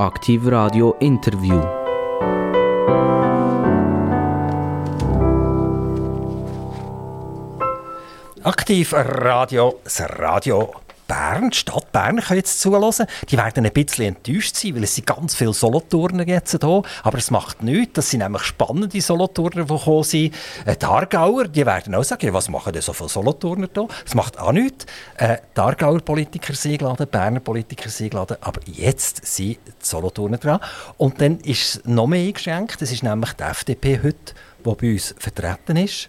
Aktiv Radio Interview. Aktiv Radio, das Radio Bern, Stadt Bern, können jetzt zuhören. Die werden ein bisschen enttäuscht sein, weil es sind ganz viele Solothurner jetzt hier. Aber es macht nichts. Das sind nämlich spannende Solothurner, die gekommen sind. Äh, die Aargauer, die werden auch sagen, was machen denn so viele Solothurner hier? Es macht auch nichts. Äh, die Aargauer Politiker sind eingeladen, die Berner Politiker sind eingeladen. Aber jetzt sind die Solothurner dran. Und dann ist es noch mehr eingeschränkt. Das ist nämlich die FDP heute, die bei uns vertreten ist.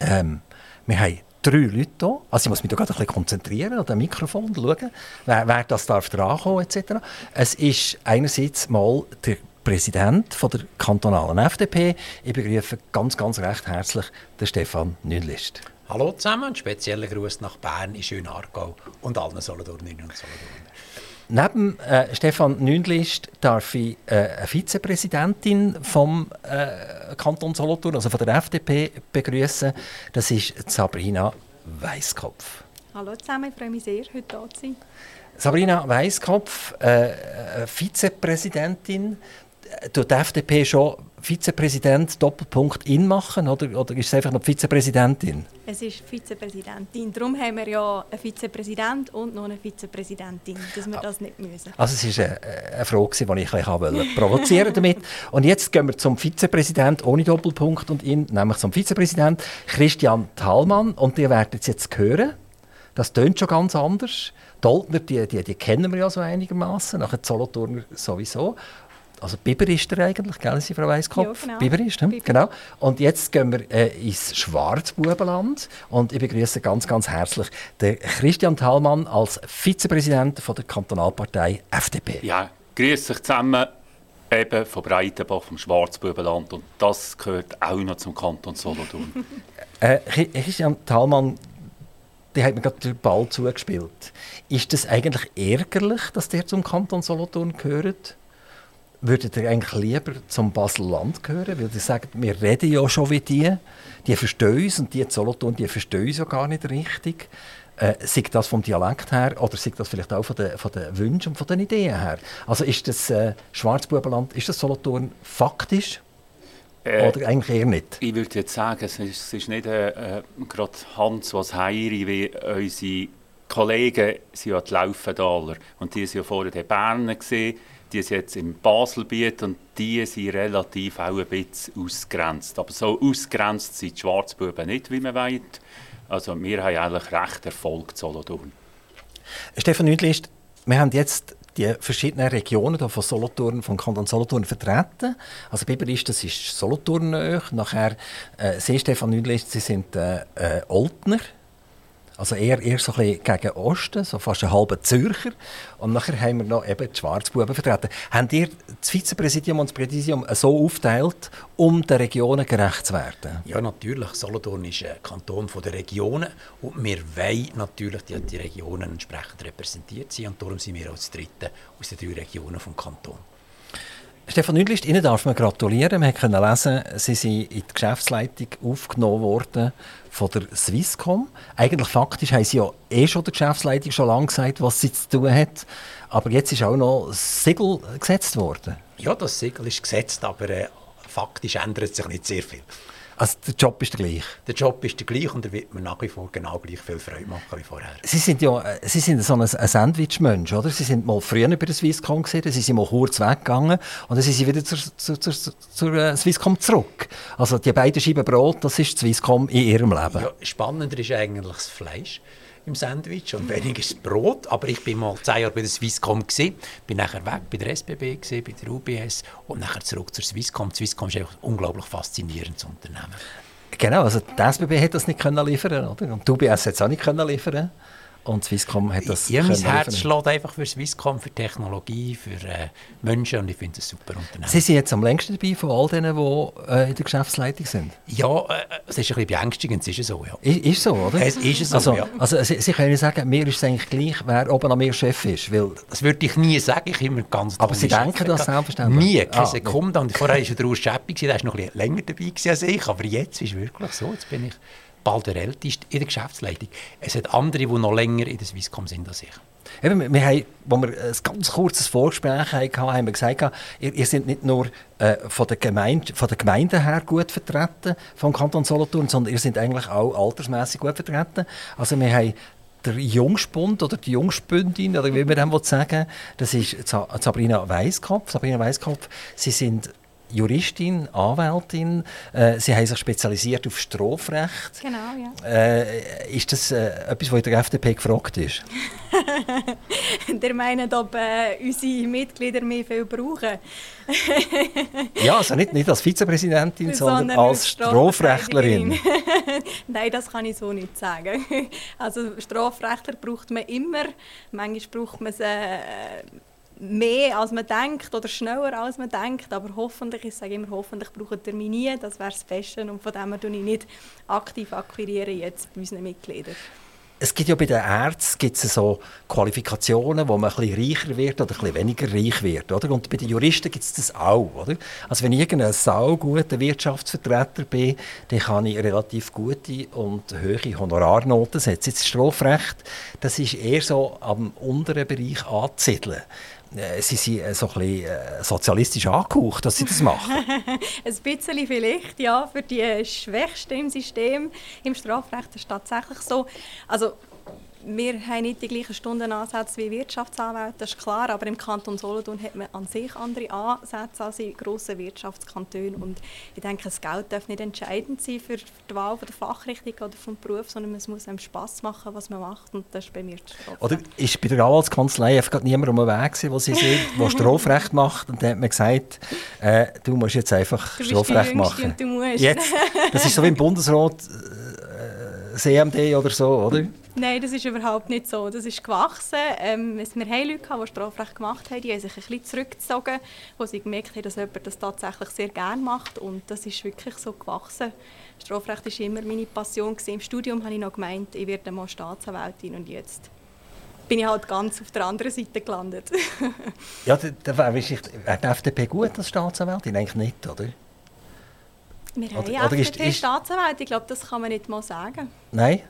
Ähm, wir haben drei Leute hier. Also ich muss mich da gerade ein bisschen konzentrieren an dem Mikrofon und schauen, wer, wer das darf drankommen etc. Es ist einerseits mal der Präsident von der kantonalen FDP. Ich begrüße ganz, ganz recht herzlich den Stefan Nünlist. Hallo zusammen, ein spezieller Gruß nach Bern, in schön Aargau und allen Solothurnerinnen und Solothurner. Neben äh, Stefan Nünlist darf ich äh, eine Vizepräsidentin vom äh, Kanton Solothurn, also von der FDP, begrüßen. Das ist Sabrina Weiskopf. Hallo zusammen, ich freue mich sehr, heute hier zu sein. Sabrina Weiskopf, äh, Vizepräsidentin. Tut die FDP schon Vizepräsident Doppelpunkt in machen oder, oder ist es einfach noch Vizepräsidentin? Es ist Vizepräsidentin. Darum haben wir ja einen Vizepräsident und noch eine Vizepräsidentin, dass wir das nicht müssen. Also es ist eine, eine Frage, die ich bisschen provozieren damit. Und jetzt gehen wir zum Vizepräsident ohne Doppelpunkt und in, nämlich zum Vizepräsident Christian Thalmann. Und ihr werdet es jetzt hören. Das tönt schon ganz anders. Die Oldner, die, die, die kennen wir ja so einigermaßen, nachher Solothurner sowieso. Also Biber ist er eigentlich, gell, Sie, Frau Weiskopf? Ja, genau. Biber ist, hm? genau. Und jetzt gehen wir äh, ins Schwarzbubenland und ich begrüße ganz, ganz herzlich den Christian Thalmann als Vizepräsident von der Kantonalpartei FDP. Ja, grüße euch zusammen eben von Breitenbach, vom Schwarzbubenland und das gehört auch noch zum Kanton Solothurn. äh, Christian Thalmann, der hat mir gerade den Ball zugespielt. Ist das eigentlich ärgerlich, dass der zum Kanton Solothurn gehört? Würdet ihr eigentlich lieber zum Basel-Land gehören? Weil ihr sagt, wir reden ja schon wie die. Die verstehen uns und die Solothurn, die verstehen uns ja gar nicht richtig. Äh, sei das vom Dialekt her oder sei das vielleicht auch von den, von den Wünschen und von den Ideen her? Also ist das äh, Schwarzbubenland, ist das Solothurn faktisch äh, oder eigentlich eher nicht? Ich würde jetzt sagen, es ist, es ist nicht äh, äh gerade Hans was Heiri wie unsere Kollegen sind ja die Laufendaler und die sind ja vorher in Bern gesehen die sind jetzt im Baselbiet und die sind relativ auch ein bisschen ausgrenzt. Aber so ausgrenzt sind die Schwarzbuben nicht, wie man weiß. Also wir haben eigentlich recht Erfolg Solothurn. Stefan Nüdlist, wir haben jetzt die verschiedenen Regionen von Solothurn, vom Kanton Solothurn vertreten. Also Biber ist, das ist Solothurn Nachher äh, Sie, Stefan Nüdlist, Sie sind äh, äh, Oltner. Also eher, eher so ein bisschen gegen Osten, so fast ein halber Zürcher. Und nachher haben wir noch eben die Schwarzbuben vertreten. Habt ihr das Vizepräsidium und das Präsidium so aufteilt, um den Regionen gerecht zu werden? Ja, natürlich. Solothurn ist ein Kanton der Regionen und wir wollen natürlich die, die Regionen entsprechend repräsentiert sein und darum sind wir als Dritte aus den drei Regionen des Kantons. Stefan Nüdlist, Ihnen darf man gratulieren. Wir konnten lesen, Sie sind in die Geschäftsleitung aufgenommen worden von der Swisscom. Eigentlich faktisch haben Sie ja eh schon der Geschäftsleitung schon lange gesagt, was sie zu tun hat. Aber jetzt ist auch noch das Siegel gesetzt worden. Ja, das Siegel ist gesetzt, aber äh, faktisch ändert sich nicht sehr viel. Also der Job ist der gleiche? Der Job ist der gleiche und er wird mir nach wie vor genau gleich viel Freude machen wie vorher. Sie sind ja äh, Sie sind so ein, ein Sandwich-Mensch, oder? Sie sind mal früher bei der Swisscom gesehen, Sie sind mal kurz weggegangen und dann sind Sie wieder zur, zur, zur, zur uh, Swisscom zurück. Also die beiden Scheiben Brot, das ist Swisscom in Ihrem Leben. Ja, spannender ist eigentlich das Fleisch im Sandwich und weniger Brot. Aber ich bin mal zehn Jahre bei der Swisscom gesehen, bin nachher weg bei der SBB gewesen, bei der UBS und nachher zurück zur Swisscom. Die Swisscom ist einfach ein unglaublich faszinierendes Unternehmen. Genau, also die SBB hat das nicht können liefern, oder? Und die UBS hat es auch nicht können liefern. Und Swisscom hat das Ja, mein Herz schlägt einfach für Swisscom, für Technologie, für äh, Menschen und ich finde es ein super Unternehmen. Sie sind jetzt am längsten dabei von all denen, die äh, in der Geschäftsleitung sind? Ja, äh, es ist ein bisschen beängstigend, es ist so, ja. Ist, ist so, oder? Es ist so, also, ja. Also Sie, Sie können sagen, mir ist es eigentlich gleich, wer oben an mir Chef ist, weil... Das würde ich nie sagen, ich immer ganz Aber Sie denken Chef das selbstverständlich? Nie, keine ah, Sekunde. Und vorher war der Urs Schäppi, der war noch ein bisschen länger dabei als ich, aber jetzt ist es wirklich so, jetzt bin ich bald der Älteste in der Geschäftsleitung. Es hat andere, die noch länger in der Swisscom sind als ich. Eben, wir, haben, wo wir ein ganz kurzes Vorgespräch hatten, haben wir gesagt, ihr, ihr seid nicht nur äh, von, der Gemeinde, von der Gemeinde her gut vertreten, vom Kanton Solothurn, sondern ihr seid eigentlich auch altersmäßig gut vertreten. Also wir haben der Jungspund oder die Jungspündin, oder wie man dem sagen das ist Sabrina Weiskopf. Sabrina Weiskopf, Sie sind Juristin, Anwältin. Äh, Sie haben sich spezialisiert auf Strafrecht. Genau, ja. Äh, ist das äh, etwas, was in der FDP gefragt ist? Der meint, ob äh, unsere Mitglieder mehr viel brauchen. ja, also nicht, nicht als Vizepräsidentin, sondern, sondern als Strafrechtlerin. Nein, das kann ich so nicht sagen. Also Strafrechtler braucht man immer. Manchmal braucht man sie äh, mehr als man denkt oder schneller als man denkt, aber hoffentlich, ich sage immer, hoffentlich brauchen wir mich nie, das wäre das Beste und von dem her ich nicht aktiv akquirieren jetzt bei unseren Mitgliedern. Es gibt ja bei den Ärzten gibt's so Qualifikationen, wo man ein bisschen reicher wird oder ein bisschen weniger reich wird. Oder? Und bei den Juristen gibt es das auch. Oder? Also wenn ich irgendein sauguter Wirtschaftsvertreter bin, dann kann ich relativ gute und hohe Honorarnoten setzen. Jetzt Strafrecht, das ist eher so am unteren Bereich anzusiedeln. Äh, sie sind äh, so ein bisschen äh, sozialistisch angehaucht, dass sie das machen? ein bisschen vielleicht, ja. Für die Schwächsten im System, im Strafrecht ist es tatsächlich so. Also wir haben nicht die gleichen Stundenansätze wie Wirtschaftsanwälte, das ist klar, aber im Kanton Solothurn hat man an sich andere Ansätze als in grossen Wirtschaftskantonen und ich denke, das Geld darf nicht entscheidend sein für die Wahl von der Fachrichtung oder vom Beruf, sondern es muss einem Spass machen, was man macht und das ist bei mir Strafrecht. Oder ist bei der Anwaltskanzlei einfach niemand um den Weg gewesen, wo sie sind, der Strafrecht macht und dann hat man gesagt, äh, du musst jetzt einfach du Strafrecht machen. Du musst. Jetzt, das ist so wie im Bundesrat äh, CMD oder so, oder? Nein, das ist überhaupt nicht so. Das ist gewachsen. Ähm, wir haben Leute, die Strafrecht gemacht haben, die haben sich ein bisschen zurückgezogen, wo sie gemerkt haben, dass jemand das tatsächlich sehr gerne macht. Und das ist wirklich so gewachsen. Strafrecht war immer meine Passion. Im Studium habe ich noch gemeint, ich werde mal Staatsanwältin und jetzt bin ich halt ganz auf der anderen Seite gelandet. ja, da wäre die FDP gut als Staatsanwältin? Eigentlich nicht, oder? Wir haben oder, oder FDP-Staatsanwälte, ich glaube, das kann man nicht mal sagen. Nein?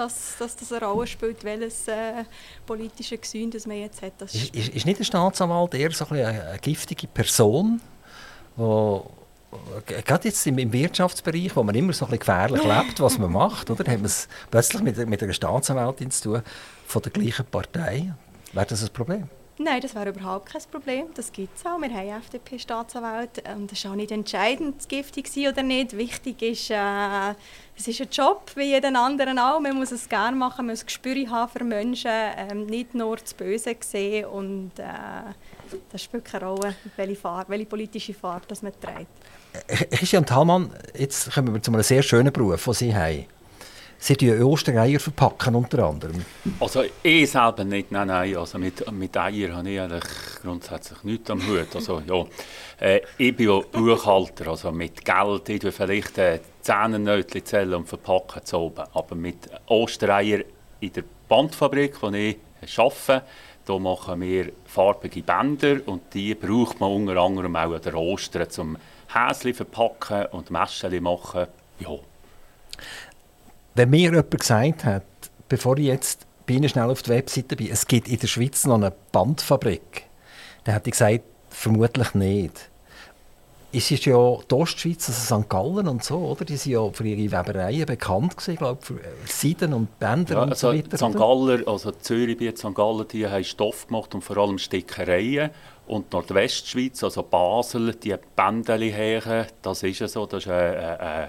Dass, dass das eine Rolle spielt, welches äh, politische Gesünd das man jetzt hat. Das ist, ist, ist nicht der Staatsanwalt eher so ein eine, giftige Person, wo gerade jetzt im, im, Wirtschaftsbereich, wo man immer so ein gefährlich lebt, was man macht, oder, hat man es plötzlich mit, mit einer Staatsanwältin zu tun von der gleichen Partei. Wäre das ein Problem? Nein, das wäre überhaupt kein Problem. Das gibt es auch. Wir haben FDP-Staatsanwälte. Und es ist auch nicht entscheidend, giftig sein oder nicht. Wichtig ist, äh, es ist ein Job wie jeden anderen auch. Man muss es gerne machen, man muss Gespür haben für Menschen, ähm, nicht nur das Böse sehen. Und äh, das spielt keine Rolle, welche, Farbe, welche politische Farbe das man trägt. Äh, Christian Thalmann, jetzt kommen wir zu einem sehr schönen Beruf, den Sie haben. Sie verpacken Ostereier verpacken unter anderem. Also ich selber nicht, nein, nein. Also mit, mit Eier habe ich eigentlich grundsätzlich nichts am Hut. Also, ja. Äh, ich bin ja Buchhalter, also mit Geld, ich vielleicht äh, Zähnennötchen zählen und verpacken zu oben. Aber mit Ostereier in der Bandfabrik, wo ich arbeite, machen wir farbige Bänder und die braucht man unter anderem auch an der Ostern zum Häschen verpacken und Mäschchen machen. Ja. Wenn mir jemand gesagt hat, bevor ich jetzt bei Ihnen schnell auf der Webseite bin, es gibt in der Schweiz noch eine Bandfabrik, dann hätte ich gesagt, vermutlich nicht. Es ist ja die Ostschweiz, also St. Gallen und so, oder? Die sind ja für ihre Webereien bekannt gewesen, glaube für Seiden und Bänder ja, und so also weiter. St. Galler, also Zürich wie St. Gallen, die haben Stoff gemacht und vor allem Stickereien. Und Nordwestschweiz, also Basel, die Bändeli her, das ist ja so, das ist eine, eine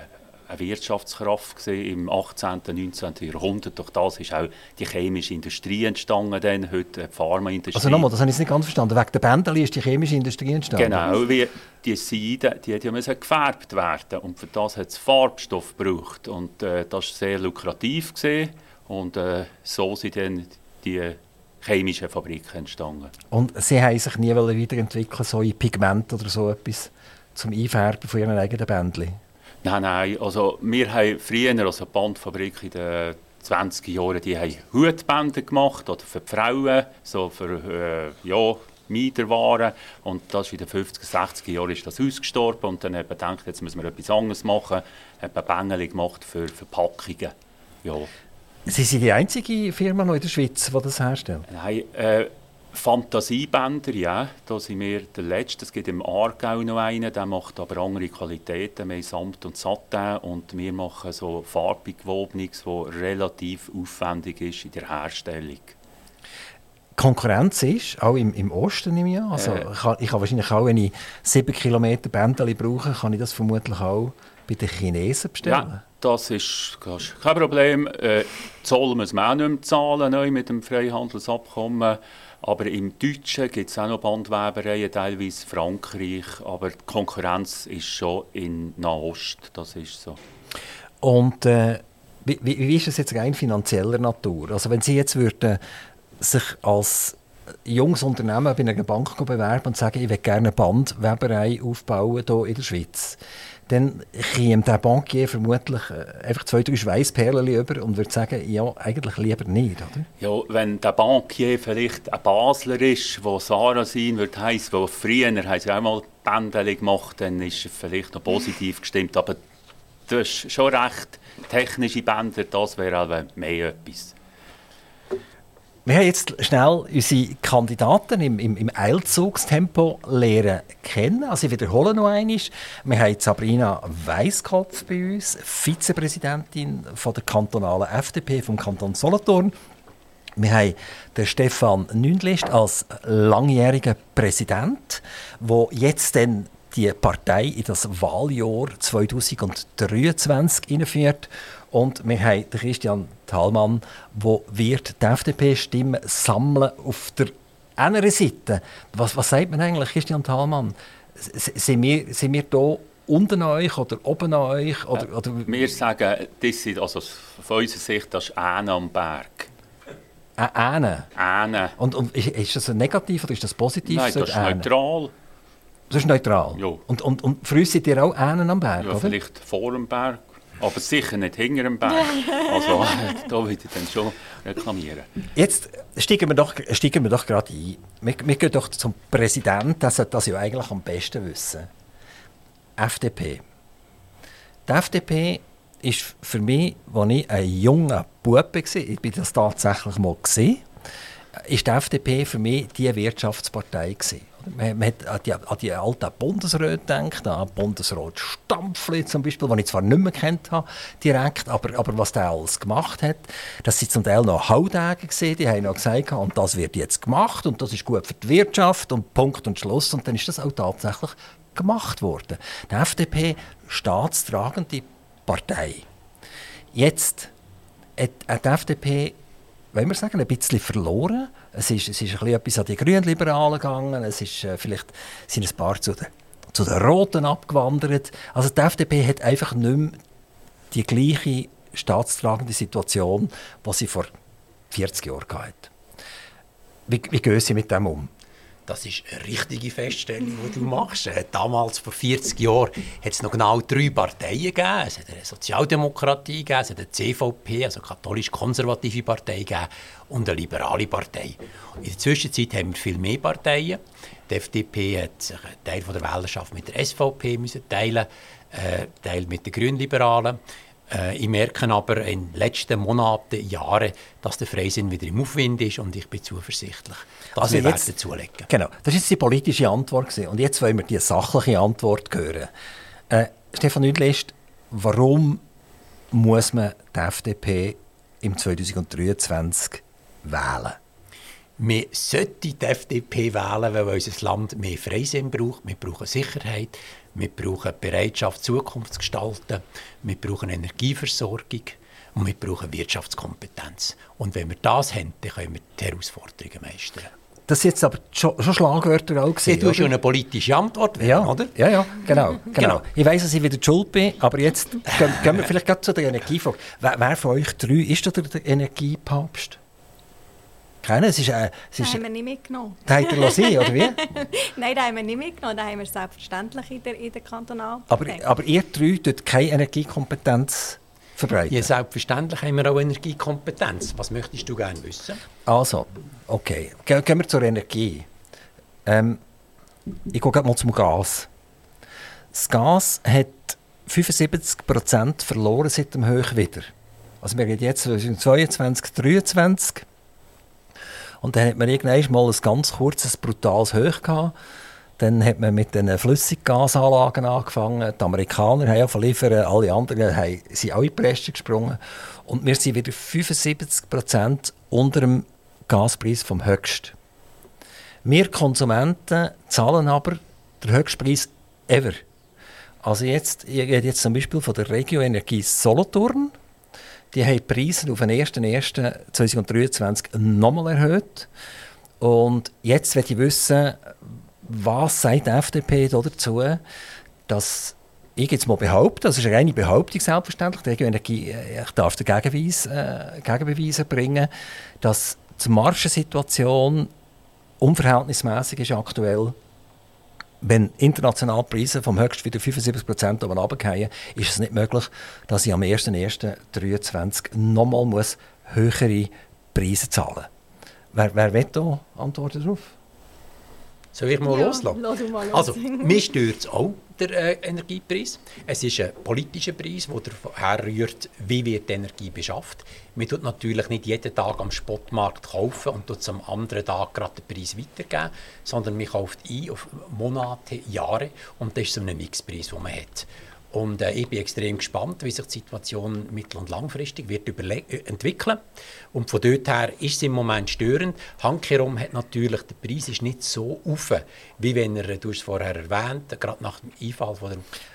eine Wirtschaftskraft im 18. und 19. Jahrhundert. Durch das ist auch die chemische Industrie entstanden, dann, heute die Pharmaindustrie. Also nochmal, das habe ich nicht ganz verstanden. Wegen der Bändel ist die chemische Industrie entstanden? Genau, wie die Seide, die, die müssen gefärbt werden und für das hat es Farbstoff gebraucht und äh, das war sehr lukrativ gewesen. und äh, so sind dann die chemischen Fabriken entstanden. Und Sie haben sich nie weiterentwickeln, so in Pigment oder so etwas zum Einfärben von Ihren eigenen Bändchen? Nein, nein, also wir haben früher, also die Bandfabrik in den 20 Jahren, die haben Hutbänder gemacht, oder für die Frauen, so für, äh, ja, Mieterwaren. Und das ist in den 50er, 60er Jahren ist das ausgestorben und dann haben wir gedacht, jetzt müssen wir etwas anderes machen. Haben wir Bängel gemacht für Verpackungen. Ja. Sie sind die einzige Firma noch in der Schweiz, die das herstellt? Nein, äh, Fantasiebänder, ja, da sind wir der Letzte. Es gibt im Aargau noch einen, der macht aber andere Qualitäten, mehr Samt und Satin und wir machen so farbig gewobenes, das relativ aufwendig ist in der Herstellung. Konkurrenz ist, auch im, im Osten nehme ich an. Also, Äh. ich, kann, ich kann wahrscheinlich auch, wenn ich 7 Kilometer Bändeli brauche, kann ich das vermutlich auch bei den Chinesen bestellen. Ja, das ist, das ist kein Problem. Äh, Zoll müssen wir auch nicht mehr zahlen neu mit dem Freihandelsabkommen. Aber im Deutschen gibt es auch noch Bandwebereien, teilweise Frankreich. Aber die Konkurrenz ist schon in Nahost, das ist so. Und äh, wie, wie, ist das jetzt rein finanzieller Natur? Also wenn Sie jetzt würden sich als junges Unternehmen bei einer Bank bewerben und sagen, ich will gerne eine Bandweberei aufbauen hier in der Schweiz, dann käme der Bankier vermutlich äh, einfach zwei, drei Schweißperlen über und würde sagen, ja, eigentlich lieber nicht, oder? Ja, wenn der Bankier vielleicht ein Basler ist, der Sarah sein wird, heisst, wo früher haben sie auch mal Bändeli gemacht, dann ist er vielleicht noch positiv gestimmt. Aber du hast schon recht, technische Bänder, das wäre also mehr etwas. Wir haben jetzt schnell unsere Kandidaten im, im, im Eilzugstempo lernen kennen. Also ich wiederhole noch einmal. Wir haben Sabrina Weisskopf bei uns, Vizepräsidentin von der kantonalen FDP vom Kanton Solothurn. Wir haben den Stefan Nündlist als langjähriger Präsident, wo jetzt dann die Partei in das Wahljahr 2023 einführt. Und wir haben Christian Thalmann, der wird die FDP-Stimmen sammeln auf der anderen Seite. Was, was sagt man eigentlich, Christian Thalmann? Sind wir, sind wir hier unten an euch oder oben an euch? Oder, oder Wir sagen, das sind, also von unserer Sicht, das ist Ähne am Berg. äh, Ähne? Ähne. Und, und ist- ist das negativ oder ist das positiv? Nein, das ist Ähne? neutral. Das ist neutral. Ja. Und, und, und für uns seid ihr auch Ähnen am Berg, Ja, oder? vielleicht vor dem Berg, aber sicher nicht hinter dem Berg. Also da würde ich dann schon reklamieren. Jetzt steigen wir doch, steigen wir doch gerade ein. Wir, wir gehen doch zum Präsidenten, der sollte das ja eigentlich am besten wissen. FDP. Die FDP ist für mich, als ich ein junger Bub war, ich bin das tatsächlich mal gesehen, ist die FDP für mich die Wirtschaftspartei gewesen. Man, hat an die, an die alten Bundesräte gedacht, an Bundesrat Stampfli zum Beispiel, den ich zwar nicht mehr kennt habe, direkt, aber, aber was der alles gemacht hat, das sind zum Teil noch Haudäge gesehen, die haben noch gesagt, und das wird jetzt gemacht und das ist gut für die Wirtschaft und Punkt und Schluss und dann ist das auch tatsächlich gemacht worden. Die FDP staatstragende Partei. Jetzt hat, die FDP, wollen wir sagen, ein bisschen verloren. Es ist, es ist etwas an die Grünliberalen gegangen. Es ist, äh, vielleicht sind ein paar zu den, zu den Roten abgewandert. Also die FDP hat einfach nicht mehr die gleiche staatstragende Situation, die sie vor 40 Jahren hatte. Wie, wie gehen Sie mit dem um? Das ist eine richtige Feststellung, die du machst. Damals, vor 40 Jahren, hat es noch genau drei Parteien gegeben. Es hat eine Sozialdemokratie gegeben, es hat eine CVP, also katholisch-konservative Partei gegeben, und eine liberale Partei. In der Zwischenzeit haben wir viel mehr Parteien. Die FDP hat sich einen Teil von der Wählerschaft mit der SVP müssen teilen, äh, Teil mit den Grünliberalen. Äh, ich merke aber in den letzten Monaten, Jahren, dass der Freisinn wieder im Aufwind ist und ich bin zuversichtlich, dass Also wir jetzt- werden zulegen. Genau, das war jetzt die politische Antwort. Gewesen. Und jetzt wollen wir die sachliche Antwort hören. Äh, Stefan Nüdlist, warum muss man die FDP im 2023 wählen? Wir sollten die FDP wählen, weil unser Land mehr Freisinn braucht. Wir brauchen Sicherheit, wir brauchen Bereitschaft, Zukunft zu gestalten, wir brauchen Energieversorgung und wir brauchen Wirtschaftskompetenz. Und wenn wir das haben, dann können wir die Herausforderungen meistern. Das sind jetzt aber schon, schon Schlagwörter auch Sie gewesen, tun oder? schon eine politische Antwort, werden, ja, oder? ja, ja, genau, genau. Genau. Ich weiss, dass ich wieder die schuld bin, aber jetzt gehen, gehen wir vielleicht gerade zu der Energiefrage. Wer, wer von euch drei ist da der, der Energiepapst? Keiner? Es ist, äh, es Den ist, haben wir nicht mitgenommen. den habt ihr sehen, oder wie? Nein, den haben wir nicht mitgenommen. Den haben wir selbstverständlich in der, in der Kantonalpartei. Aber, aber ihr drei tut keine Energiekompetenz verbreiten. Ja, selbstverständlich haben wir auch Energiekompetenz. Was möchtest du gerne wissen? Also, okay. Ge gehen wir zur Energie. Ähm, ich gehe mal zum Gas. Das Gas hat 75% verloren seit dem Hochwider. Also wir reden jetzt 2022, 2023. Und dann hat man irgendwann mal ein ganz kurzes, brutales Hoch gehabt. Dann hat man mit den Flüssiggasanlagen angefangen. Die Amerikaner haben ja verliefert, alle anderen haben, sind auch in die Presse gesprungen. Und wir sind wieder 75 Prozent unter dem Gaspreis vom Höchst. Wir Konsumenten zahlen aber den Höchstpreis ever. Also jetzt, ich rede jetzt zum Beispiel von der Regio Energie Solothurn. Die haben die Preise auf den 1.1.2023 nochmal erhöht. Und jetzt möchte ich wissen, was sagt die FDP dazu, dass ich jetzt mal behaupte, das ist eine reine Behauptung selbstverständlich, äh, ich darf den Gegenbeweis, äh, Gegenbeweise bringen, dass die Marschensituation unverhältnismäßig ist aktuell wenn international die Preise vom höchst wieder 75 Prozent runterfallen, ist es nicht möglich, dass ich am 1.1.2023 nochmal höhere Preise zahlen muss. Wer, wer will da Antworten darauf? Soll ich mal Ja, loslassen? mal los. Also, mir stört es auch, der äh, Energiepreis. Es ist ein politischer Preis, der daher rührt, wie wird die Energie beschafft. Man tut natürlich nicht jeden Tag am Spotmarkt kaufen und tut am anderen Tag gerade den Preis weitergeben, sondern man kauft ein auf Monate, Jahre und das ist so ein Mixpreis, den man hat. Und äh, ich bin extrem gespannt, wie sich die Situation mittel- und langfristig wird äh, entwickeln. Und von dort her ist es im Moment störend. Handkehrum hat natürlich, der Preis ist nicht so auf, wie wenn er, du hast es vorher erwähnt, gerade nach dem Einfall von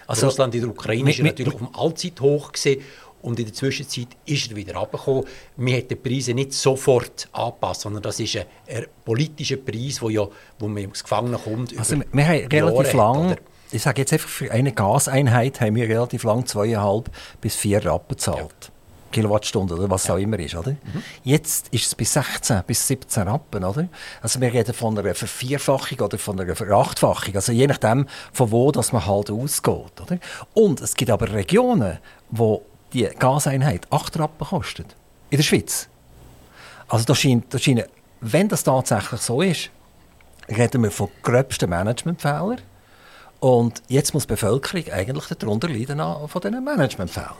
Also, Russland in der Ukraine ist er natürlich auf dem Allzeithoch gewesen. Und in der Zwischenzeit ist er wieder runtergekommen. Man hat die Preise nicht sofort angepasst, sondern das ist ein, ein politischer Preis, wo, ja, wo man ins Gefangene kommt. Also wir haben relativ hat, lang, oder? Ich sage jetzt einfach, für eine Gaseinheit haben wir relativ lang zweieinhalb bis vier Rappen gezahlt. Kilowattstunde oder was auch immer ist, oder? Jetzt ist es bis 16 bis 17 Rappen, oder? Also wir reden von einer Vervierfachung oder von einer Verachtfachung, also je nachdem, von wo dass man halt ausgeht, oder? Und es gibt aber Regionen, wo die Gaseinheit 8 Rappen kostet. In der Schweiz. Also da scheint, da scheint, wenn das tatsächlich so ist, reden wir von gröbsten Managementfehlern. Und jetzt muss die Bevölkerung eigentlich darunter leiden von diesen Managementfehlern.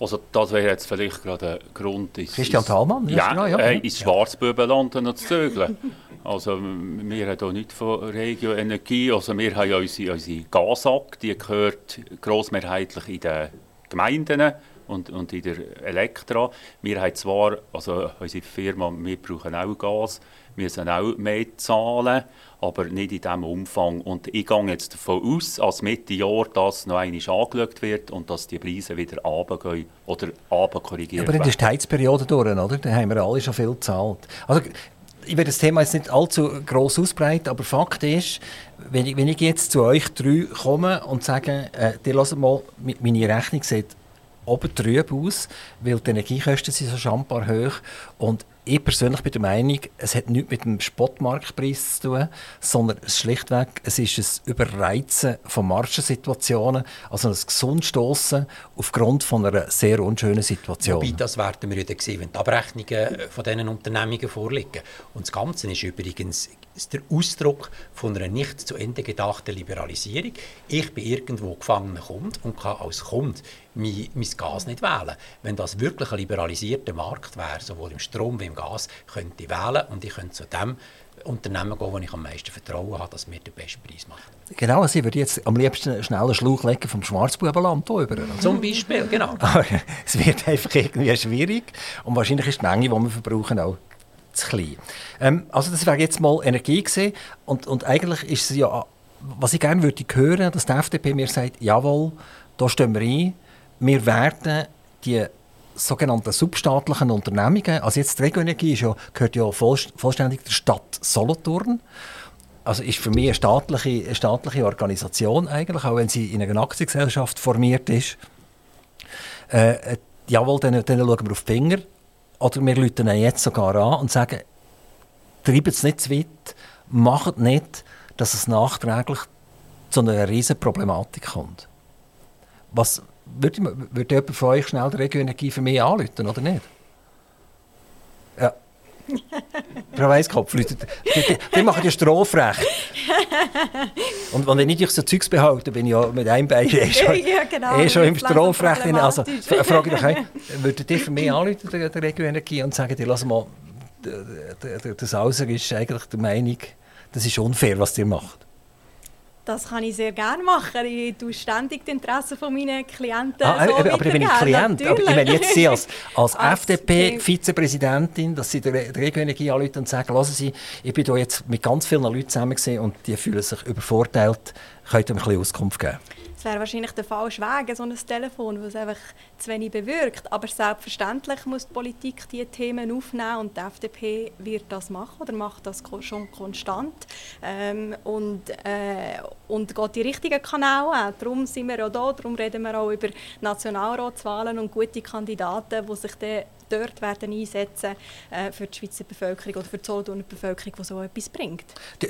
Also das wäre jetzt vielleicht gerade ein Grund, ins, Christian Thalmann, ja, genau, ja. äh, ins Schwarzbubenland noch zu zögeln. Also wir haben hier nicht von Regio Energie, also wir haben ja unsere, unsere Gasak, die gehört grossmehrheitlich in den Gemeinden und, und in der Elektra. Wir haben zwar, also unsere Firma, wir brauchen auch Gas, müssen auch mehr zahlen, aber nicht in diesem Umfang. Und ich gehe jetzt davon aus, dass Mitte Jahr das noch einmal angeschaut wird und dass die Preise wieder runtergehen oder runterkorrigiert Aber werden. ist die Heizperiode durch, oder? Dann haben wir alle schon viel gezahlt. Also, ich werde das Thema jetzt nicht allzu gross ausbreiten, aber Fakt ist, wenn ich, wenn ich jetzt zu euch drei komme und sage, äh, dir hört mal, meine Rechnung sieht oben trüb aus, weil die Energiekosten sind so schambar hoch und ich persönlich bin der Meinung, es hat nichts mit dem Spotmarktpreis zu tun, sondern schlichtweg es ist ein Überreizen von Margensituationen, also ein Gesundstossen aufgrund von einer sehr unschönen Situation. Wobei, das werden wir dann sehen, wenn die Abrechnungen äh, von diesen Unternehmungen vorliegen. Und das Ganze ist übrigens der Ausdruck von einer nicht zu Ende gedachten Liberalisierung. Ich bin irgendwo gefangener Kunde und kann als Kunde mein, mein Gas nicht wählen. Wenn das wirklich ein liberalisierter Markt wäre, sowohl im Strom wie im Gas, könnte ich wählen und ich könnte zu dem Unternehmen gehen, wo ich am meisten Vertrauen habe, dass mir den besten Preis macht. Genau, also ich würde jetzt am liebsten schnell einen Schlauch legen vom Schwarzbubenland über. Zum Beispiel, genau. Es wird einfach irgendwie schwierig und wahrscheinlich ist die Menge, die wir verbrauchen, auch zu klein. Ähm, also das wäre jetzt mal Energie gewesen und, und eigentlich ist es ja, was ich gerne würde hören, dass die FDP mir sagt, jawohl, da stehen wir ein, wir werden die sogenannten substaatlichen Unternehmungen, also jetzt die Regioenergie ja, gehört ja voll, vollständig der Stadt Solothurn, also ist für mich eine staatliche, eine staatliche Organisation eigentlich, auch wenn sie in einer Aktiengesellschaft formiert ist. Äh, äh, jawohl, dann, dann schauen wir auf die Finger. Oder wir rufen jetzt sogar an und sagen, treibt es nicht zu weit, macht nicht, dass es nachträglich zu einer riesen Problematik kommt. Was, würde, würde jemand von euch schnell die Regioenergie für mich anrufen, oder nicht? Ja. Frau Weisskopf, die, die, die machen ja Strafrecht. Und wenn ich so Zeugs behalte, bin ich ja mit einem Bein eh schon, Ja, genau, eh schon im das Strafrecht. Also, frage ich hey, würdet ihr für mich anrufen, der, der Regio Energie, und sagen, lass mal, der Sauser ist eigentlich der Meinung, das ist unfair, was ihr macht. Das kann ich sehr gerne machen. Ich tue ständig die Interessen von meinen Klienten Ah, so aber, aber ich bin Klient. Aber ich natürlich. meine jetzt Sie als, als Als FDP-Vizepräsidentin, dass Sie der, der anrufen und sagen, hören Sie, ich bin hier jetzt mit ganz vielen Leuten zusammen und die fühlen sich übervorteilt. Könnt ihr mir ein bisschen Auskunft geben? Es wäre wahrscheinlich der falsche Weg, so ein Telefon, weil es einfach zu wenig bewirkt. Aber selbstverständlich muss die Politik diese Themen aufnehmen und die FDP wird das machen oder macht das schon konstant ähm, und, äh, und geht die richtigen Kanäle an. Darum sind wir auch da, darum reden wir auch über Nationalratswahlen und gute Kandidaten, die sich dann dort werden einsetzen äh, für die Schweizer Bevölkerung oder für die Solothurner Bevölkerung, die so etwas bringt.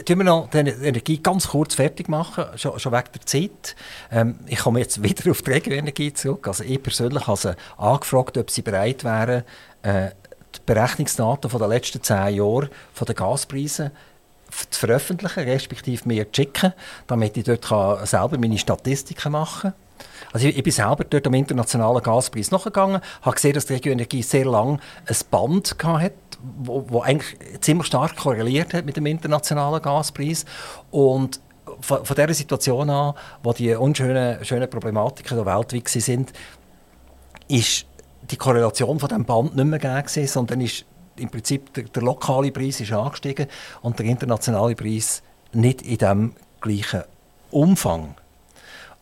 Tun wir noch die Energie ganz kurz fertig machen, schon, schon wegen der Zeit. Ähm, ich komme jetzt wieder auf die Regioenergie zurück. Also ich persönlich habe sie angefragt, ob sie bereit wären, äh, die Berechnungsdaten den letzten zehn Jahren von den Gaspreisen zu veröffentlichen, respektive mir zu schicken, damit ich dort selber meine Statistiken machen kann. Also ich, ich bin selber dort am internationalen Gaspreis nachgegangen, habe gesehen, dass die Regioenergie sehr lange ein Band hatte, wo, wo eigentlich ziemlich stark korreliert hat mit dem internationalen Gaspreis. Und von, von dieser Situation an, wo die unschönen schönen Problematiken da weltweit sind, ist die Korrelation von dem Band nicht mehr gegeben, sondern ist im Prinzip der, der lokale Preis ist angestiegen und der internationale Preis nicht in dem gleichen Umfang.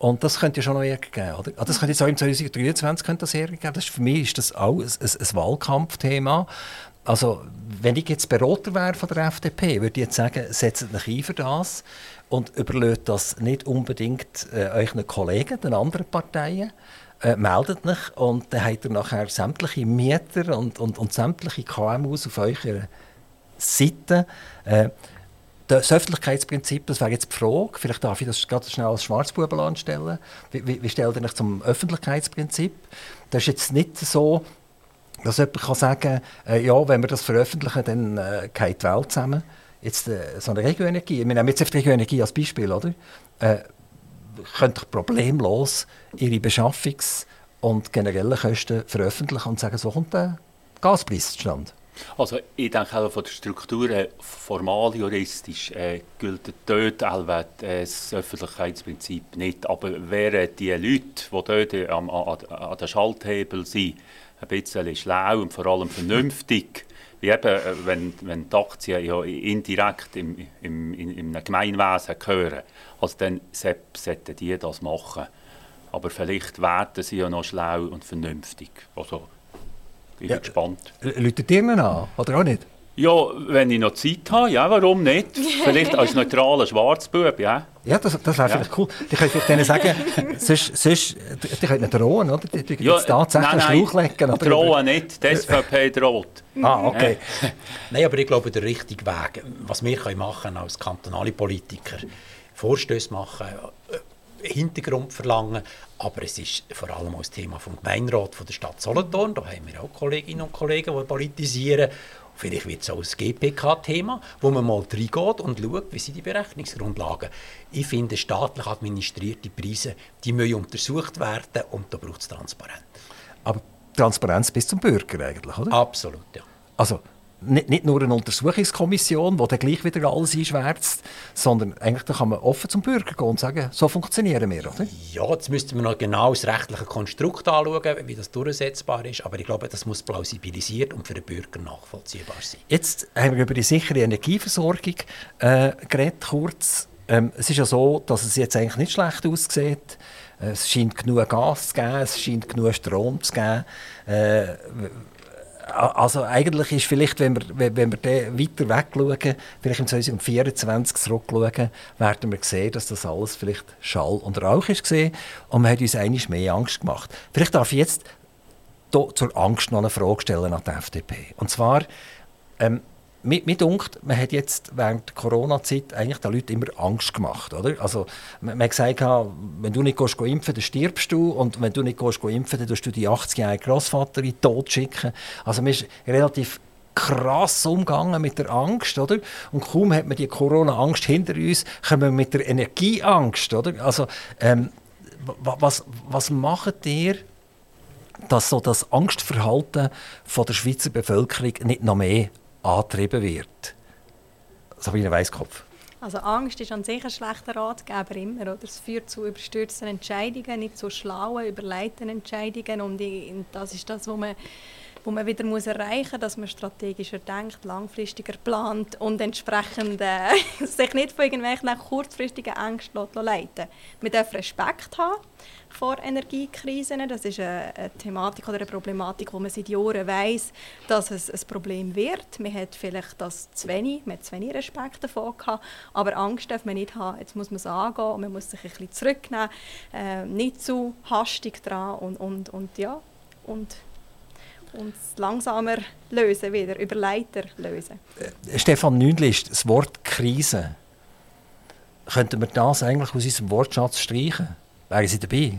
Und das könnte ja schon noch geben, oder? Ah, Das könnte jetzt auch im 2023 könnte das hergeben. Das ist, für mich ist das auch ein, ein, ein Wahlkampfthema. Also, wenn ich jetzt Berater wäre von der FDP, würde ich jetzt sagen, setzt euch ein für das und überlegt das nicht unbedingt äh, euren Kollegen, den anderen Parteien. Äh, meldet euch und dann habt ihr nachher sämtliche Mieter und, und, und sämtliche KMUs auf eurer Seite. Äh, das Öffentlichkeitsprinzip, das wäre jetzt die Frage, vielleicht darf ich das gerade schnell als Schwarzbubel anstellen. Wie, wie, wie stellt ihr euch zum Öffentlichkeitsprinzip? Das ist jetzt nicht so, dass jemand kann sagen äh, ja, wenn wir das veröffentlichen, dann äh, geht die Welt zusammen. Jetzt äh, so eine Regioenergie, wir nehmen jetzt einfach Regioenergie als Beispiel, oder? Äh, könnt ihr problemlos ihre Beschaffungs- und generellen Kosten veröffentlichen und sagen, so kommt der Gaspreis zustande. Also ich denke auch von der Struktur her, formal juristisch äh, gilt dort äh, das Öffentlichkeitsprinzip nicht. Aber wären die Leute, die dort am, an, an den Schalthebel sind, ein bisschen schlau und vor allem vernünftig, wie eben, äh, wenn, wenn die Aktien ja indirekt im, im, in, in einem Gemeinwesen gehören, also dann sollten die das machen. Aber vielleicht werden sie ja noch schlau und vernünftig. Also, ich bin Ja. gespannt. Läutet ihr ihnen an, oder auch nicht? Ja, wenn ich noch Zeit habe, ja, warum nicht? Vielleicht als neutraler Schwarzbub, ja. Ja, das, das wäre Ja. vielleicht cool. Die können vielleicht denen sagen, sonst, sonst, die können nicht drohen, oder? Die, die ja jetzt tatsächlich einen Schlauch legen. Oder? drohen nicht, die SVP droht. Ah, okay. Nein, aber ich glaube, der richtige Weg, was wir können machen als kantonale Politiker, Vorstöße machen, Hintergrund verlangen, aber es ist vor allem auch das Thema vom Gemeinderat von der Stadt Solothurn, da haben wir auch Kolleginnen und Kollegen, die politisieren. Vielleicht wird es auch ein GPK-Thema, wo man mal reingeht und schaut, wie sind die Berechnungsgrundlagen. Ich finde, staatlich administrierte Preise, die müssen untersucht werden und da braucht es Transparenz. Aber Transparenz bis zum Bürger eigentlich, oder? Absolut, ja. Also nicht, nur eine Untersuchungskommission, die dann gleich wieder alles einschwärzt, sondern eigentlich da kann man offen zum Bürger gehen und sagen, so funktionieren wir, oder? Ja, jetzt müssten wir noch genau das rechtliche Konstrukt anschauen, wie das durchsetzbar ist. Aber ich glaube, das muss plausibilisiert und für den Bürger nachvollziehbar sein. Jetzt haben wir über die sichere Energieversorgung äh, geredet, kurz. Ähm, es ist ja so, dass es jetzt eigentlich nicht schlecht aussieht. Äh, Es scheint genug Gas zu geben, es scheint genug Strom zu geben. Äh, also eigentlich ist vielleicht, wenn wir, wenn wir dann weiter wegschauen, vielleicht im 2024 zurückschauen, werden wir sehen, dass das alles vielleicht Schall und Rauch ist und man hat uns eigentlich mehr Angst gemacht. Vielleicht darf ich jetzt zur Angst noch eine Frage stellen an die FDP. Und zwar, ähm, mir, mir dunkt, man hat jetzt während der Corona-Zeit eigentlich den Leuten immer Angst gemacht, oder? Also, man, man hat gesagt, wenn du nicht gehst, geh impfen dann stirbst du. Und wenn du nicht gehst, geh impfen dann tust du die 80-jährige Großvater in den Tod schicken. Also, man ist relativ krass umgegangen mit der Angst, oder? Und kaum hat man die Corona-Angst hinter uns, kommen wir mit der Energieangst, oder? Also, ähm, was, was macht ihr, dass so das Angstverhalten von der Schweizer Bevölkerung nicht noch mehr angetrieben wird? Sabine Weisskopf. Also Angst ist an sich ein schlechter Ratgeber immer. Oder? Es führt zu überstürzten Entscheidungen, nicht zu schlauen, überleiteten Entscheidungen. Und das ist das, was man wo man wieder muss erreichen muss, dass man strategischer denkt, langfristiger plant und entsprechend äh, sich nicht von irgendwelchen kurzfristigen Ängsten leiten Man darf Respekt haben vor Energiekrisen. Das ist eine, eine Thematik oder eine Problematik, wo man seit Jahren weiß, dass es ein Problem wird. Man hat vielleicht das zu wenig, man hat zu wenig Respekt davor gehabt, aber Angst darf man nicht haben. Jetzt muss man es angehen und man muss sich ein bisschen zurücknehmen, äh, nicht zu hastig dran und, und, und ja, und und langsamer lösen wieder, über Leiter lösen. Äh, Stefan Nündlist, das Wort Krise. Könnten wir das eigentlich aus unserem Wortschatz streichen? Wären Sie dabei?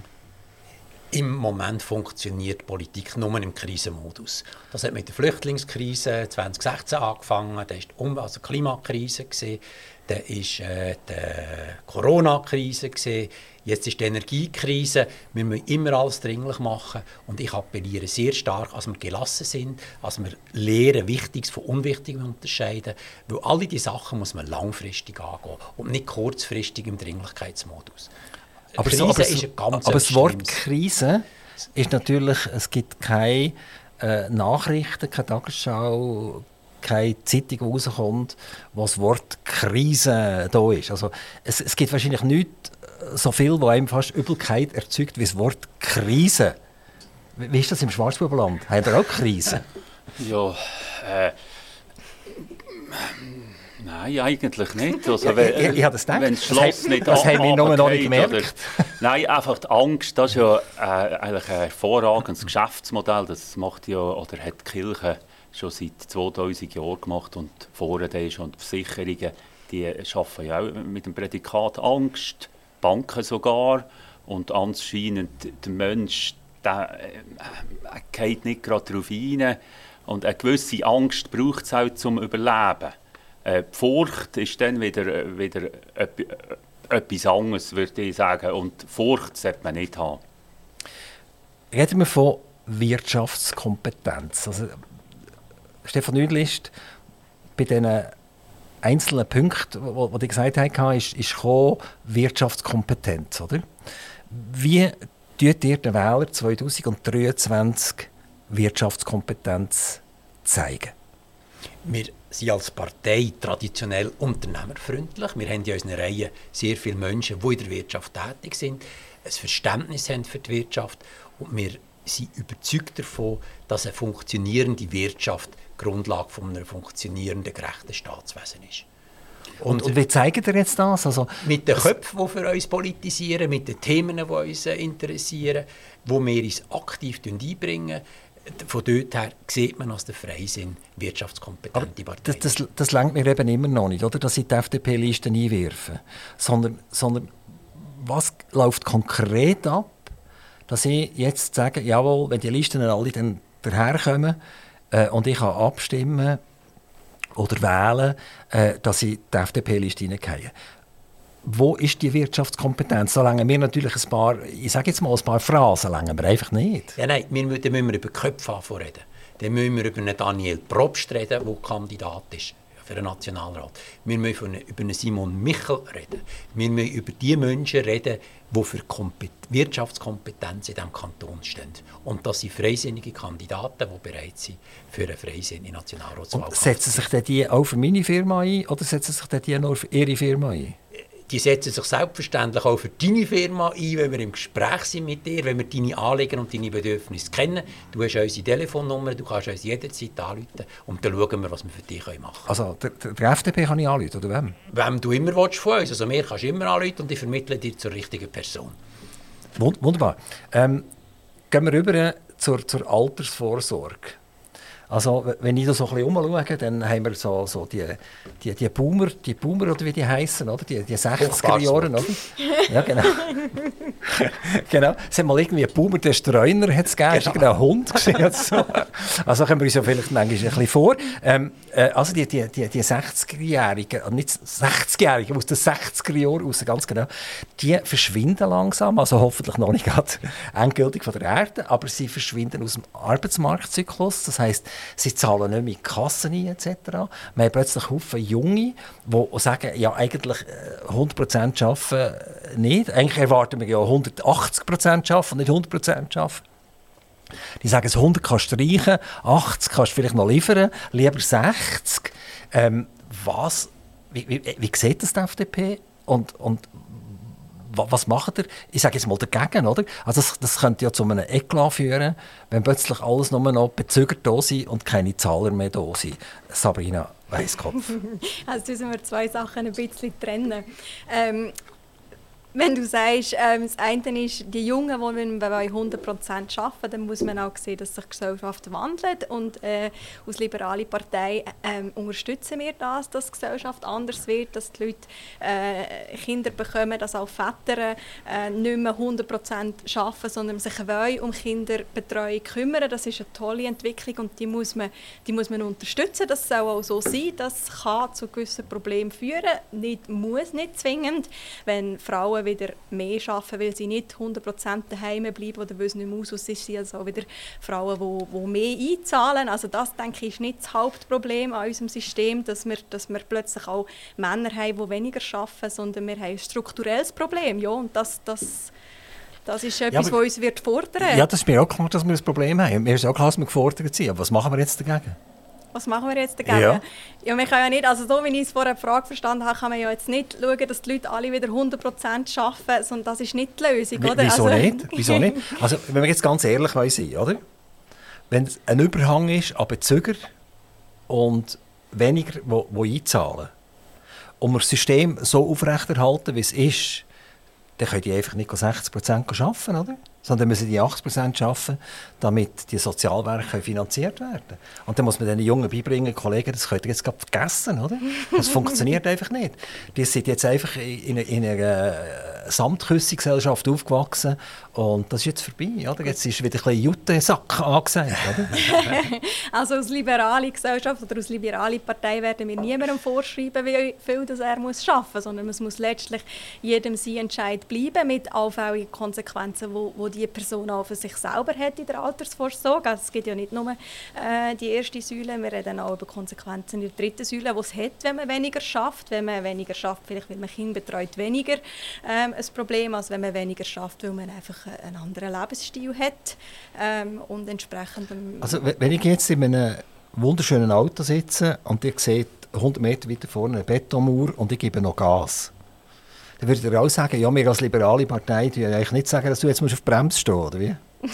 Im Moment funktioniert Politik nur im Krisenmodus. Das hat mit der Flüchtlingskrise 2016 angefangen, da war die um also Klimakrise, da war äh, die Corona-Krise, Jetzt ist die Energiekrise. Wir müssen immer alles dringlich machen. Und ich appelliere sehr stark, dass wir gelassen sind, dass wir lernen, Wichtiges von Unwichtigem unterscheiden. Weil alle diese Sachen muss man langfristig angehen und nicht kurzfristig im Dringlichkeitsmodus. Aber, Krise so, aber, ist ein ganz aber das Wort Krise ist natürlich, es gibt keine äh, Nachrichten, keine Tagesschau, keine Zeitung, die rauskommt, wo das Wort Krise da ist. Also es, es gibt wahrscheinlich nichts so viel, wo einem fast Übelkeit erzeugt, wie das Wort Krise. Wie ist das im Schwarzbubenland? Haben ihr auch Krise? Ja, äh, Nein, eigentlich nicht. Also, wenn, ich, ich, habe das gedacht. Wenn das Schloss das nicht Das haben wir nur noch nicht gemerkt. Oder, nein, einfach die Angst, das ist ja äh, eigentlich ein hervorragendes Geschäftsmodell. Das macht ja, oder hat die Kirche schon seit 2000 Jahren gemacht und vorher schon die Versicherungen, die arbeiten ja auch mit dem Prädikat Angst Banken sogar. Und anscheinend der Mensch der, äh, geht nicht gerade darauf rein. Und eine gewisse Angst braucht es auch zum Überleben. Äh, die Furcht ist dann wieder, äh, wieder äh, etwas anderes, würde ich sagen. Und Furcht sollte man nicht haben. Reden wir von Wirtschaftskompetenz. Also, Stefan Nüdlist, bei diesen einzelnen Punkte, die die gesagt haben, ist, ist Wirtschaftskompetenz. Oder? Wie tut ihr den Wähler 2023 Wirtschaftskompetenz zeigen? Wir sind als Partei traditionell unternehmerfreundlich. Wir haben in unseren Reihen sehr viele Menschen, die in der Wirtschaft tätig sind, ein Verständnis haben für die Wirtschaft und wir sind überzeugt davon, dass eine funktionierende Wirtschaft Grundlage von einem funktionierenden, gerechten Staatswesen ist. Und, und, wie zeigen ihr jetzt das? Also, mit den Köpfen, die für uns politisieren, mit den Themen, die uns interessieren, wo wir uns aktiv einbringen. Von dort her sieht man als der Freisinn wirtschaftskompetente Partei. Das, das, das lenkt mir eben immer noch nicht, oder? dass sie die FDP-Listen einwerfen. Sondern, sondern was läuft konkret ab, dass sie jetzt sagen, jawohl, wenn die Listen alle dann daherkommen, äh, und ich kann abstimmen oder wählen, äh, dass ich die FDP-Liste hineingehe. Wo ist die Wirtschaftskompetenz? So lange wir natürlich ein paar, ich sage jetzt mal ein paar Phrasen, lange wir einfach nicht. Ja, nein, wir, müssen, wir über Köpfe reden. Dann müssen wir über einen Daniel Probst reden, der Kandidat ist für den Nationalrat. Wir müssen über einen Simon Michel reden. Wir müssen über die Menschen reden, die für Wirtschaftskompetenz in diesem Kanton stehen. Und das sind freisinnige Kandidaten, die bereit sind für eine freisinnige Nationalratswahl. Und setzen sich die auch für meine Firma ein oder setzen sich die nur für Ihre Firma ein? Die setzen sich selbstverständlich auch für deine Firma ein, wenn wir im Gespräch sind mit dir, wenn wir deine Anliegen und deine Bedürfnisse kennen. Du hast unsere Telefonnummer, du kannst uns jederzeit anrufen und dann schauen wir, was wir für dich machen können. Also der, der FDP kann ich anrufen, oder wem? Wem du immer willst von uns. Also mir kannst du immer anrufen und ich vermittle dir zur richtigen Person. Wunderbar. Ähm, gehen wir rüber zur, zur Altersvorsorge. Also wenn ich da so ein bisschen umschaue, dann haben wir so, so die, die, die Boomer, die Boomer oder wie die heißen, oder? Die, die 60er Furchtbares Jahre, oder? Ja, genau. genau. Es hat mal irgendwie einen Boomer, der Streuner hat es gegeben, Genau. einen Hund gesehen. So. Also können wir uns ja vielleicht manchmal ein bisschen vor. Ähm, äh, also die, die, die, die 60-Jährigen, äh, nicht 60-Jährigen, aus den 60er Jahren raus, ganz genau, die verschwinden langsam, also hoffentlich noch nicht endgültig von der Erde, aber sie verschwinden aus dem Arbeitsmarktzyklus. Das heißt, sie zahlen nicht mehr in die Kassen ein, etc. Wir haben plötzlich Haufen Junge, die sagen, ja eigentlich äh, 100% arbeiten äh, nicht. Eigentlich erwarten wir ja 180% arbeiten, nicht 100% arbeiten. Die sagen, das 100 kannst du streichen, 80 kannst du vielleicht noch liefern, lieber 60. Ähm, was, wie, wie, wie sieht das die FDP? Und, und was macht ihr? Ich sage jetzt mal dagegen, oder? Also das, das könnte ja zu einem Eklat führen, wenn plötzlich alles nur noch Bezüger da sind und keine Zahler mehr da sind. Sabrina Weisskopf. Also müssen wir zwei Sachen ein bisschen trennen. Ähm, wenn du sagst, ähm, das eine ist, die Jungen, wir bei 100% arbeiten, dann muss man auch sehen, dass sich die Gesellschaft wandelt. Und äh, als liberale Partei ähm, unterstützen wir das, dass die Gesellschaft anders wird, dass die Leute äh, Kinder bekommen, dass auch Väter äh, nicht mehr 100% arbeiten, sondern sich wollen um Kinderbetreuung kümmern. Das ist eine tolle Entwicklung und die muss man, die muss man unterstützen. Das soll auch so sein. Das kann zu gewissen Problemen führen. Nicht, muss nicht zwingend. Wenn Frauen wieder mehr arbeiten, weil sie nicht 100% daheim bleiben oder weil es nicht mehr aus ist, sind also wieder Frauen, die, die mehr einzahlen. Also das, denke ich, ist nicht das Hauptproblem an unserem System, dass wir, dass wir plötzlich auch Männer haben, die weniger arbeiten, sondern wir haben ein strukturelles Problem. Ja, und das, das, das ist etwas, aber- was uns wird fordern Ja, das ist mir auch klar, dass wir ein Problem haben. Mir ist auch klar, dass wir gefordert sind. Aber was machen wir jetzt dagegen? Was machen wir jetzt dagegen? Ja. Ja. wir können ja nicht, also so wie ich es vorher die Frage verstanden habe, kann man ja jetzt nicht schauen, dass die Leute alle wieder 100% arbeiten, sondern das ist nicht die Lösung, oder? Wieso also, nicht? Wieso nicht? Also, wenn wir jetzt ganz ehrlich sein oder? Wenn es ein Überhang ist an Bezüger und weniger, wo, wo einzahlen, und wir das System so aufrechterhalten, wie es ist, dann können die einfach nicht 60% arbeiten, oder? Sondern müssen die 80% arbeiten, damit die Sozialwerke finanziert werden Und dann muss man den Jungen beibringen, Kollegen, das könnt ihr jetzt gerade vergessen, oder? Das funktioniert einfach nicht. Die sind jetzt einfach in, in einer äh, Samtküssengesellschaft aufgewachsen und das ist jetzt vorbei, oder? Jetzt ist wieder ein bisschen Juttesack angesagt? Also als liberale Gesellschaft oder als liberale Partei werden wir niemandem vorschreiben, wie viel das er muss schaffen muss, sondern es muss letztlich jedem sein Entscheid bleiben mit allfälligen Konsequenzen, wo, wo die Person auch für sich selber hat in der Altersvorsorge. Also es gibt ja nicht nur äh, die erste Säule, wir reden auch über Konsequenzen in der dritten Säule, was es hat, wenn man weniger schafft. Wenn man weniger schafft, vielleicht weil man Kinder betreut, weniger ähm, ein Problem, als wenn man weniger schafft, weil man einfach einen anderen Lebensstil hat ähm, und entsprechend Also wenn ich jetzt in einem wunderschönen Auto sitze und ihr seht 100 Meter weiter vorne eine Betonmauer und ich gebe noch Gas, dann würdet ihr auch sagen, ja, wir als liberale Partei die eigentlich nicht sagen, dass du jetzt musst auf die Bremse stehen oder wie?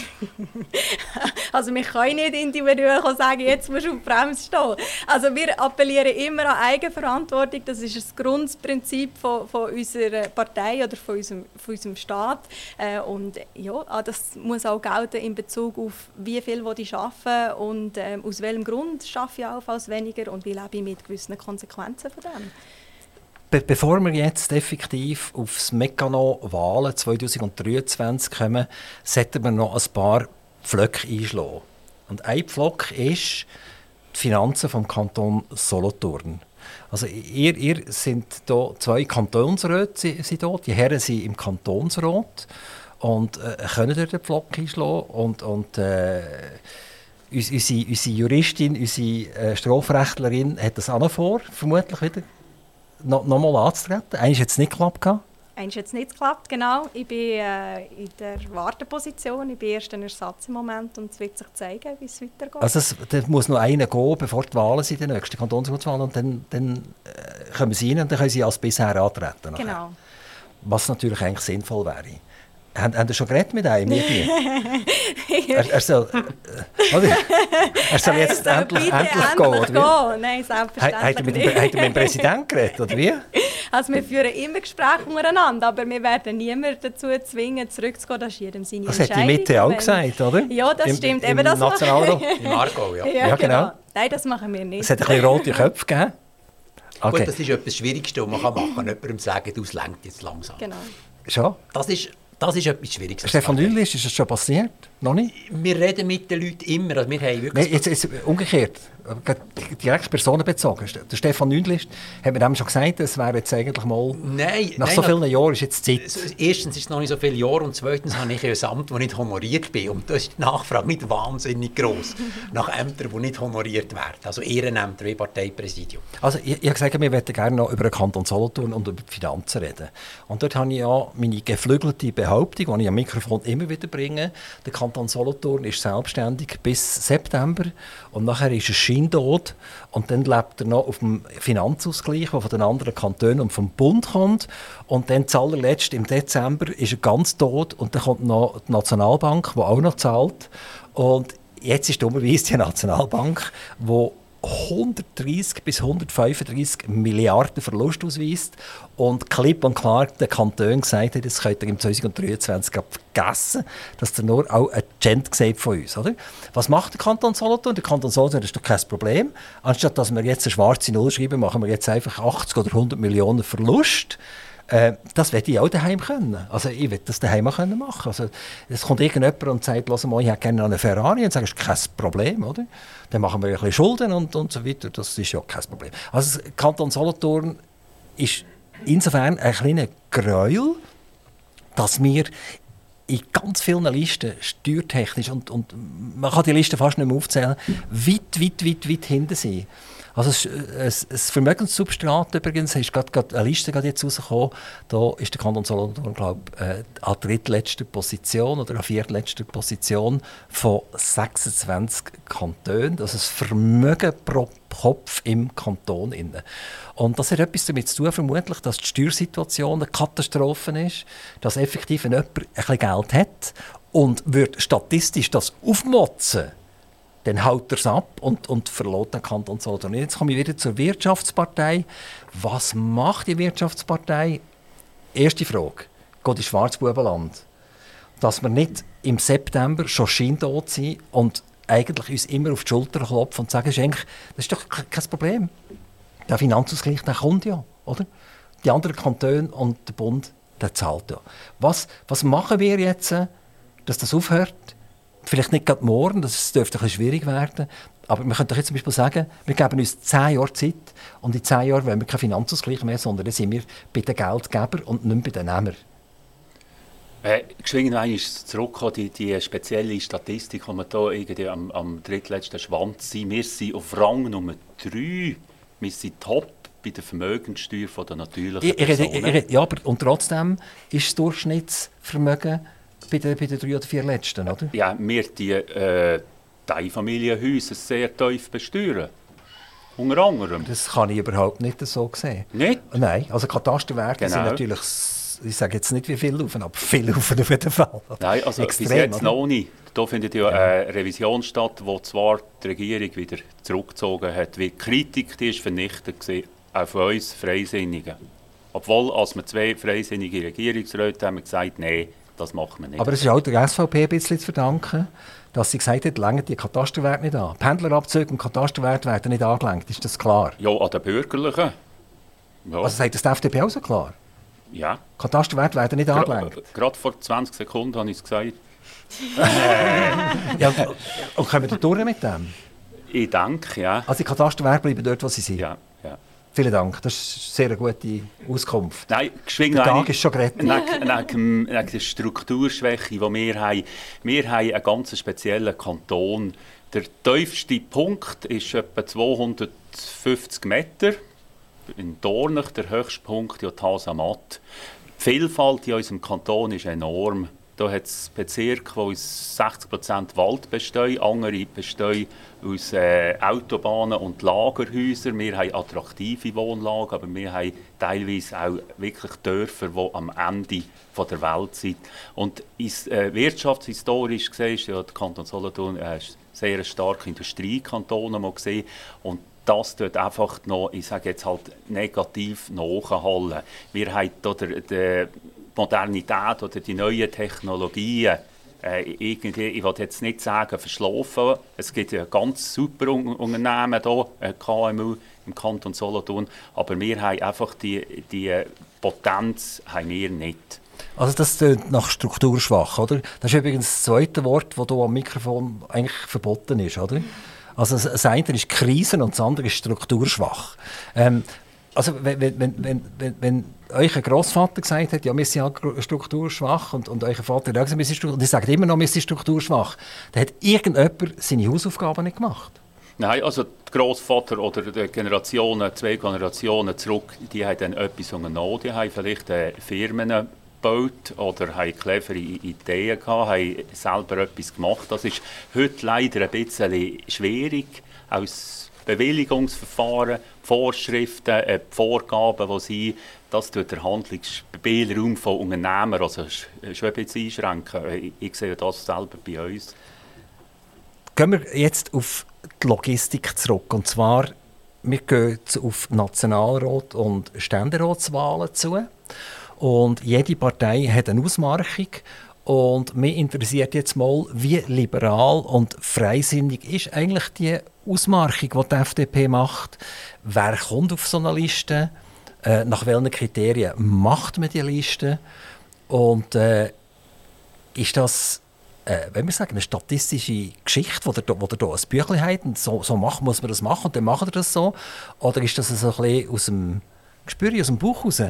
Also wir können nicht individuell sagen, jetzt musst du auf die Bremse stehen. Also wir appellieren immer an Eigenverantwortung. Das ist das Grundprinzip von, von unserer Partei oder von unserem, von unserem Staat. Äh, und ja, ah, das muss auch gelten in Bezug auf, wie viel ich arbeiten und ähm, aus welchem Grund schaffe ich allenfalls weniger und wie lebe ich mit gewissen Konsequenzen von dem. Be bevor wir jetzt effektiv aufs Mekano Wahlen 2023 kommen, sollten wir noch ein paar Pflöcke einschlagen. Und ein Pflock ist die Finanzen vom Kanton Solothurn. Also ihr, ihr sind da zwei Kantonsräte si- sind da. die Herren sind im Kantonsrat und äh, können dort den Pflock einschlagen und, und äh, uns- unsere, unsere Juristin, unsere äh, Strafrechtlerin hat das auch noch vor, vermutlich wieder noch, noch anzutreten. Eines hat es nicht geklappt. Eins hat es nicht geklappt, genau. Ich bin äh, in der Warteposition. Ich bin erst ein Ersatz im Moment und es wird sich zeigen, wie es weitergeht. Also es, da muss noch einer gehen, bevor die Wahlen sind, die nächsten Kantonsratswahlen. Und dann, dann äh, kommen sie rein und dann können sie als bisher antreten. nachher. genau. Was natürlich eigentlich sinnvoll wäre. Haben, haben Sie schon geredet mit einem? er, er, soll, äh, oder? er soll jetzt Er soll endlich, bitte endlich gehen, endlich oder wie? gehen. Nein, Hat hat er selbstverständlich mit, dem- nicht. hat er mit dem Präsidenten geredet, oder wie? Also wir führen immer Gespräche untereinander, aber wir werden niemanden dazu zwingen, zurückzugehen. Das ist jedem seine Das hat die. Mitte auch gesagt, oder? Ja, das Im- stimmt. Im Eben, das Nationalrat. Im Aargau, ja. Ja, Ja, genau. genau. Nein, das machen wir nicht. Es hat ein bisschen rote Köpfe gegeben. Gut, Okay, das ist etwas Schwierigste, was man kann machen kann. Jemandem sagen, du, es jetzt langsam. Genau. schon. Das ist, das ist etwas Schwieriges. Stefan Nüllist, ist das schon passiert? Noch nicht? Wir reden mit den Leuten immer. Also wir haben wirklich Nein, jetzt, jetzt umgekehrt. Direkt personenbezogen. Der Stefan Nündlist hat mir dem schon gesagt, es wäre jetzt eigentlich mal... Nein, Nach nein, so vielen Jahren ist jetzt Zeit. Erstens ist es noch nicht so viele Jahre und zweitens habe ich ein Amt, das nicht honoriert bin. Und da ist die Nachfrage nicht wahnsinnig groß nach Ämtern, die nicht honoriert werden. Also Ehrenämter wie Parteipräsidium. Also ich, ich habe gesagt, wir möchten gerne noch über den Kanton Solothurn und über die Finanzen reden. Und dort habe ich ja meine geflügelte Behauptung, die ich am Mikrofon immer wieder bringe. Der Kanton Solothurn ist selbstständig bis September und nachher ist er scheintot und dann lebt er noch auf dem Finanzausgleich, der von den anderen Kantonen und vom Bund kommt. Und dann zuallerletzt im Dezember ist er ganz tot und dann kommt noch die Nationalbank, die auch noch zahlt. Und jetzt ist dummerweise die Nationalbank, die 130 bis 135 Milliarden Verlust ausweist und klipp und klar der Kanton gesagt hat, das könnt ihr im 2023 grad vergessen, dass ihr nur auch ein Gent seht von uns. Oder? Was macht der Kanton Solothurn? Der Kanton Solothurn ist doch kein Problem. Anstatt dass wir jetzt eine schwarze Null schreiben, machen wir jetzt einfach 80 oder 100 Millionen Verlust. Äh, das werde ich auch daheim können. Also ich will das daheim auch können machen. Also es kommt irgendjemand und sagt, «Hör mal, ich hätte gerne eine Ferrari und sagst, kein Problem, oder? Dann machen wir ein bisschen Schulden und, und so weiter. Das ist ja kein Problem. Also Kanton Solothurn ist insofern ein kleiner Gräuel, dass wir in ganz vielen Listen steuertechnisch und, und man kann die Liste fast nicht mehr aufzählen, weit, weit, weit, weit hinten sind. Also das Vermögenssubstrat übrigens, ist gerade, gerade eine Liste gerade jetzt rausgekommen, da ist der Kanton Solothurn, glaube ich, äh, an drittletzter Position oder an viertletzter Position von 26 Kantonen. Das ist das Vermögen pro Kopf im Kanton. Innen. Und das hat etwas damit zu tun, vermutlich, dass die Steuersituation eine Katastrophe ist, dass effektiv jemand ein bisschen Geld hat und wird statistisch das aufmotzen, dann haut er es ab und, und verlässt den Kanton Solothurn. Jetzt komme ich wieder zur Wirtschaftspartei. Was macht die Wirtschaftspartei? Erste Frage. Geht ins Schwarzbubenland? Dass wir nicht im September schon scheintot sind und eigentlich uns immer auf die Schulter klopfen und sagen, das ist, eigentlich, das ist doch ke- kein Problem. Der Finanzausgleich der kommt ja, oder? Die anderen Kantone und der Bund, der zahlt ja. Was, was machen wir jetzt, dass das aufhört? Vielleicht nicht gerade morgen, das dürfte ein bisschen schwierig werden. Aber wir können doch jetzt zum Beispiel sagen, wir geben uns zehn Jahre Zeit und in zehn Jahren wollen wir keinen Finanzausgleich mehr, sondern dann sind wir bei den Geldgebern und nicht bei den Nehmern. Äh, geschwind noch einmal zurückkommen, die, die spezielle Statistik, die wir hier irgendwie am, am drittletzten Schwanz sind. Wir sind auf Rang Nummer 3. Wir sind top bei der Vermögenssteuer der natürlichen Ich, ich, Personen. ich, rede- ja, aber und trotzdem ist das Durchschnittsvermögen bei den, bei den drei oder vier Letzten, oder? ja, wir die äh, Teilfamilienhäuser sehr tief besteuern. Unter anderem. Das kann ich überhaupt nicht so sehen. Nicht? Nein, also Katasterwerte sind Genau. natürlich, s- ich sage jetzt nicht wie viel auf, aber viel auf auf jeden Fall. Nein, also bis Extrem, jetzt oder? noch nicht. Da findet ja eine Revision statt, wo zwar die Regierung wieder zurückgezogen hat, wie Kritik ist vernichtet gewesen, auch von uns Freisinnigen. Obwohl, als wir zwei freisinnige Regierungsräte haben wir gesagt, nein, das machen wir nicht. Aber es ist auch der SVP ein bisschen zu verdanken, dass sie gesagt hat, lange die Katasterwerte nicht an. Pendlerabzüge und Katasterwerte werden nicht angelenkt, ist das klar? ja, an den Bürgerlichen. Ja, Also sagt das die FDP auch so klar? ja. Katasterwerte werden nicht Gra- angelenkt. Gerade vor 20 Sekunden habe ich es gesagt. Ja, und können wir da durch mit dem? Ich denke, ja. Also die Katasterwerte bleiben dort, wo sie sind. ja. Vielen Dank, das ist eine sehr gute Auskunft. Nein, Der Tag eine- ist schon gerettet. Neben der Strukturschwäche, die wir haben. Wir haben einen ganz speziellen Kanton. Der tiefste Punkt ist etwa 250 Meter. In Dornach, der höchste Punkt, ja, die Hasamatt. Die Vielfalt in unserem Kanton ist enorm. Da hat es Bezirke, die aus 60% Wald bestehen, andere bestehen aus äh, Autobahnen und Lagerhäusern. Wir haben attraktive Wohnlagen, aber wir haben teilweise auch wirklich Dörfer, die am Ende von der Welt sind. Und ist, äh, wirtschaftshistorisch gesehen ja der Kanton Solothurn äh, sehr stark Industriekanton gesehen und das tut einfach noch, ich sage jetzt halt negativ nachhallen. Wir haben hier die Modernität oder die neuen Technologien äh, irgendwie, ich will jetzt nicht sagen verschlafen, es gibt ja ganz super Unternehmen hier, äh, KMU im Kanton Solothurn, aber wir haben einfach die, die Potenz haben wir nicht. Also das klingt nach strukturschwach, oder? Das ist übrigens das zweite Wort, das hier am Mikrofon eigentlich verboten ist, oder? Also das eine ist Krisen und das andere ist strukturschwach. Ähm, also wenn, wenn, wenn, wenn, wenn euer Großvater gesagt hat, ja, wir sind ja strukturschwach und, und euer Vater hat wir sind und sagt immer noch, wir sind strukturschwach, dann hat irgendjemand seine Hausaufgaben nicht gemacht. Nein, also der Großvater oder die Generationen, zwei Generationen zurück, die haben dann etwas unternommen, die haben vielleicht äh, Firmen gebaut oder haben clevere Ideen gehabt, haben selber etwas gemacht. Das ist heute leider ein bisschen schwierig aus Bewilligungsverfahren, Vorschriften, äh, Vorgaben, die sie, das tut der Handlungsspielraum von Unternehmern also schon ein bisschen einschränken. Ich, ich sehe das selber bei uns. Gehen wir jetzt auf die Logistik zurück. Und zwar, wir gehen auf Nationalrat- und Ständeratswahlen zu. Und jede Partei hat eine Ausmarchung. Und mich interessiert jetzt mal, wie liberal und freisinnig ist eigentlich die Ausmarchung, die die FDP macht. Wer kommt auf so eine Liste? Äh, nach welchen Kriterien macht man die Liste? Und äh, ist das, äh, wenn wir sagen, eine statistische Geschichte, wo ihr, wo ihr ein Büchlein habt und so, so macht, muss man das machen und dann macht ihr das so? Oder ist das so ein bisschen aus dem Gespür, aus dem Bauch raus?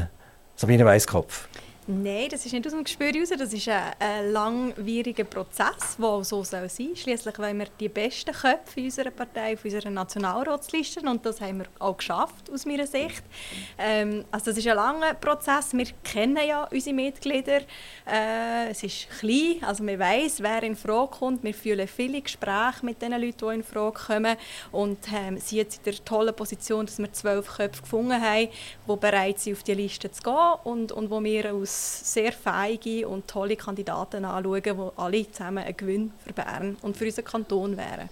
Sabine Weisskopf. Nein, das ist nicht aus dem Gespür raus. Das ist ein, ein langwieriger Prozess, der so sein soll. Schließlich wollen wir die besten Köpfe unserer Partei auf unserer Nationalratsliste und das haben wir auch geschafft, aus meiner Sicht. Ähm, also das ist ein langer Prozess. Wir kennen ja unsere Mitglieder. Äh, es ist klein, also wir wissen, wer in Frage kommt. Wir führen viele Gespräche mit den Leuten, die in Frage kommen und ähm, sind jetzt in der tollen Position, dass wir zwölf Köpfe gefunden haben, die bereit sind, auf die Liste zu gehen und, und wo wir aus sehr feige und tolle Kandidaten anschauen, die alle zusammen ein Gewinn für Bern und für unseren Kanton wären.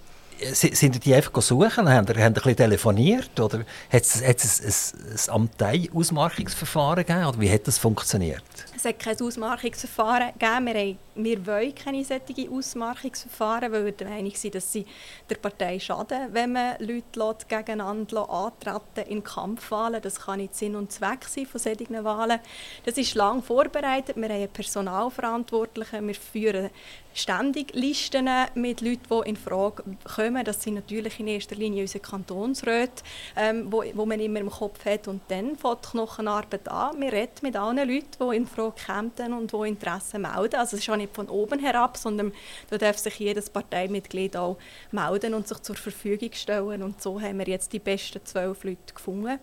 Sind die einfach suchen? Haben Sie ein bisschen telefoniert? Oder hat es, hat ein, ein Amtei-Ausmarkungsverfahren gegeben? Oder wie hat das funktioniert? Es hat kein Ausmarkungsverfahren gegeben. Wir, wir wollen keine solchen Ausmarkungsverfahren, weil wir der Meinung sind, dass sie der Partei schaden, wenn man Leute gegeneinander antreten in Kampfwahlen. Das kann nicht Sinn und Zweck sein von solchen Wahlen. Das ist lang vorbereitet. Wir haben einen Personalverantwortlichen. Wir führen ständig Listen mit Leuten, die in Frage kommen. Das sind natürlich in erster Linie unsere Kantonsräte, ähm, wo, wo man immer im Kopf hat. Und dann fängt die Knochenarbeit an. Wir reden mit allen Leuten, die in Frage kommen und die Interesse melden. Also es ist auch nicht von oben herab, sondern da darf sich jedes Parteimitglied auch melden und sich zur Verfügung stellen. Und so haben wir jetzt die besten zwölf Leute gefunden,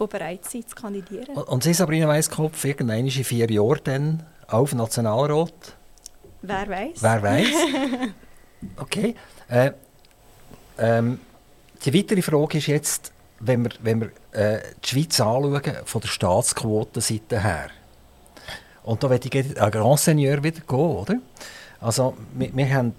die bereit sind zu kandidieren. Und Sie, Sabrina Weisskopf, irgendwann in vier Jahren dann auf Nationalrat? Wer weiß? Wer weiß? Okay. Äh, ähm, die weitere Frage ist jetzt, wenn wir, wenn wir äh, die Schweiz anschauen, von der Staatsquotenseite her. Und da werde ich ein Grand Seigneur wieder gehen, oder? Also, wir, wir haben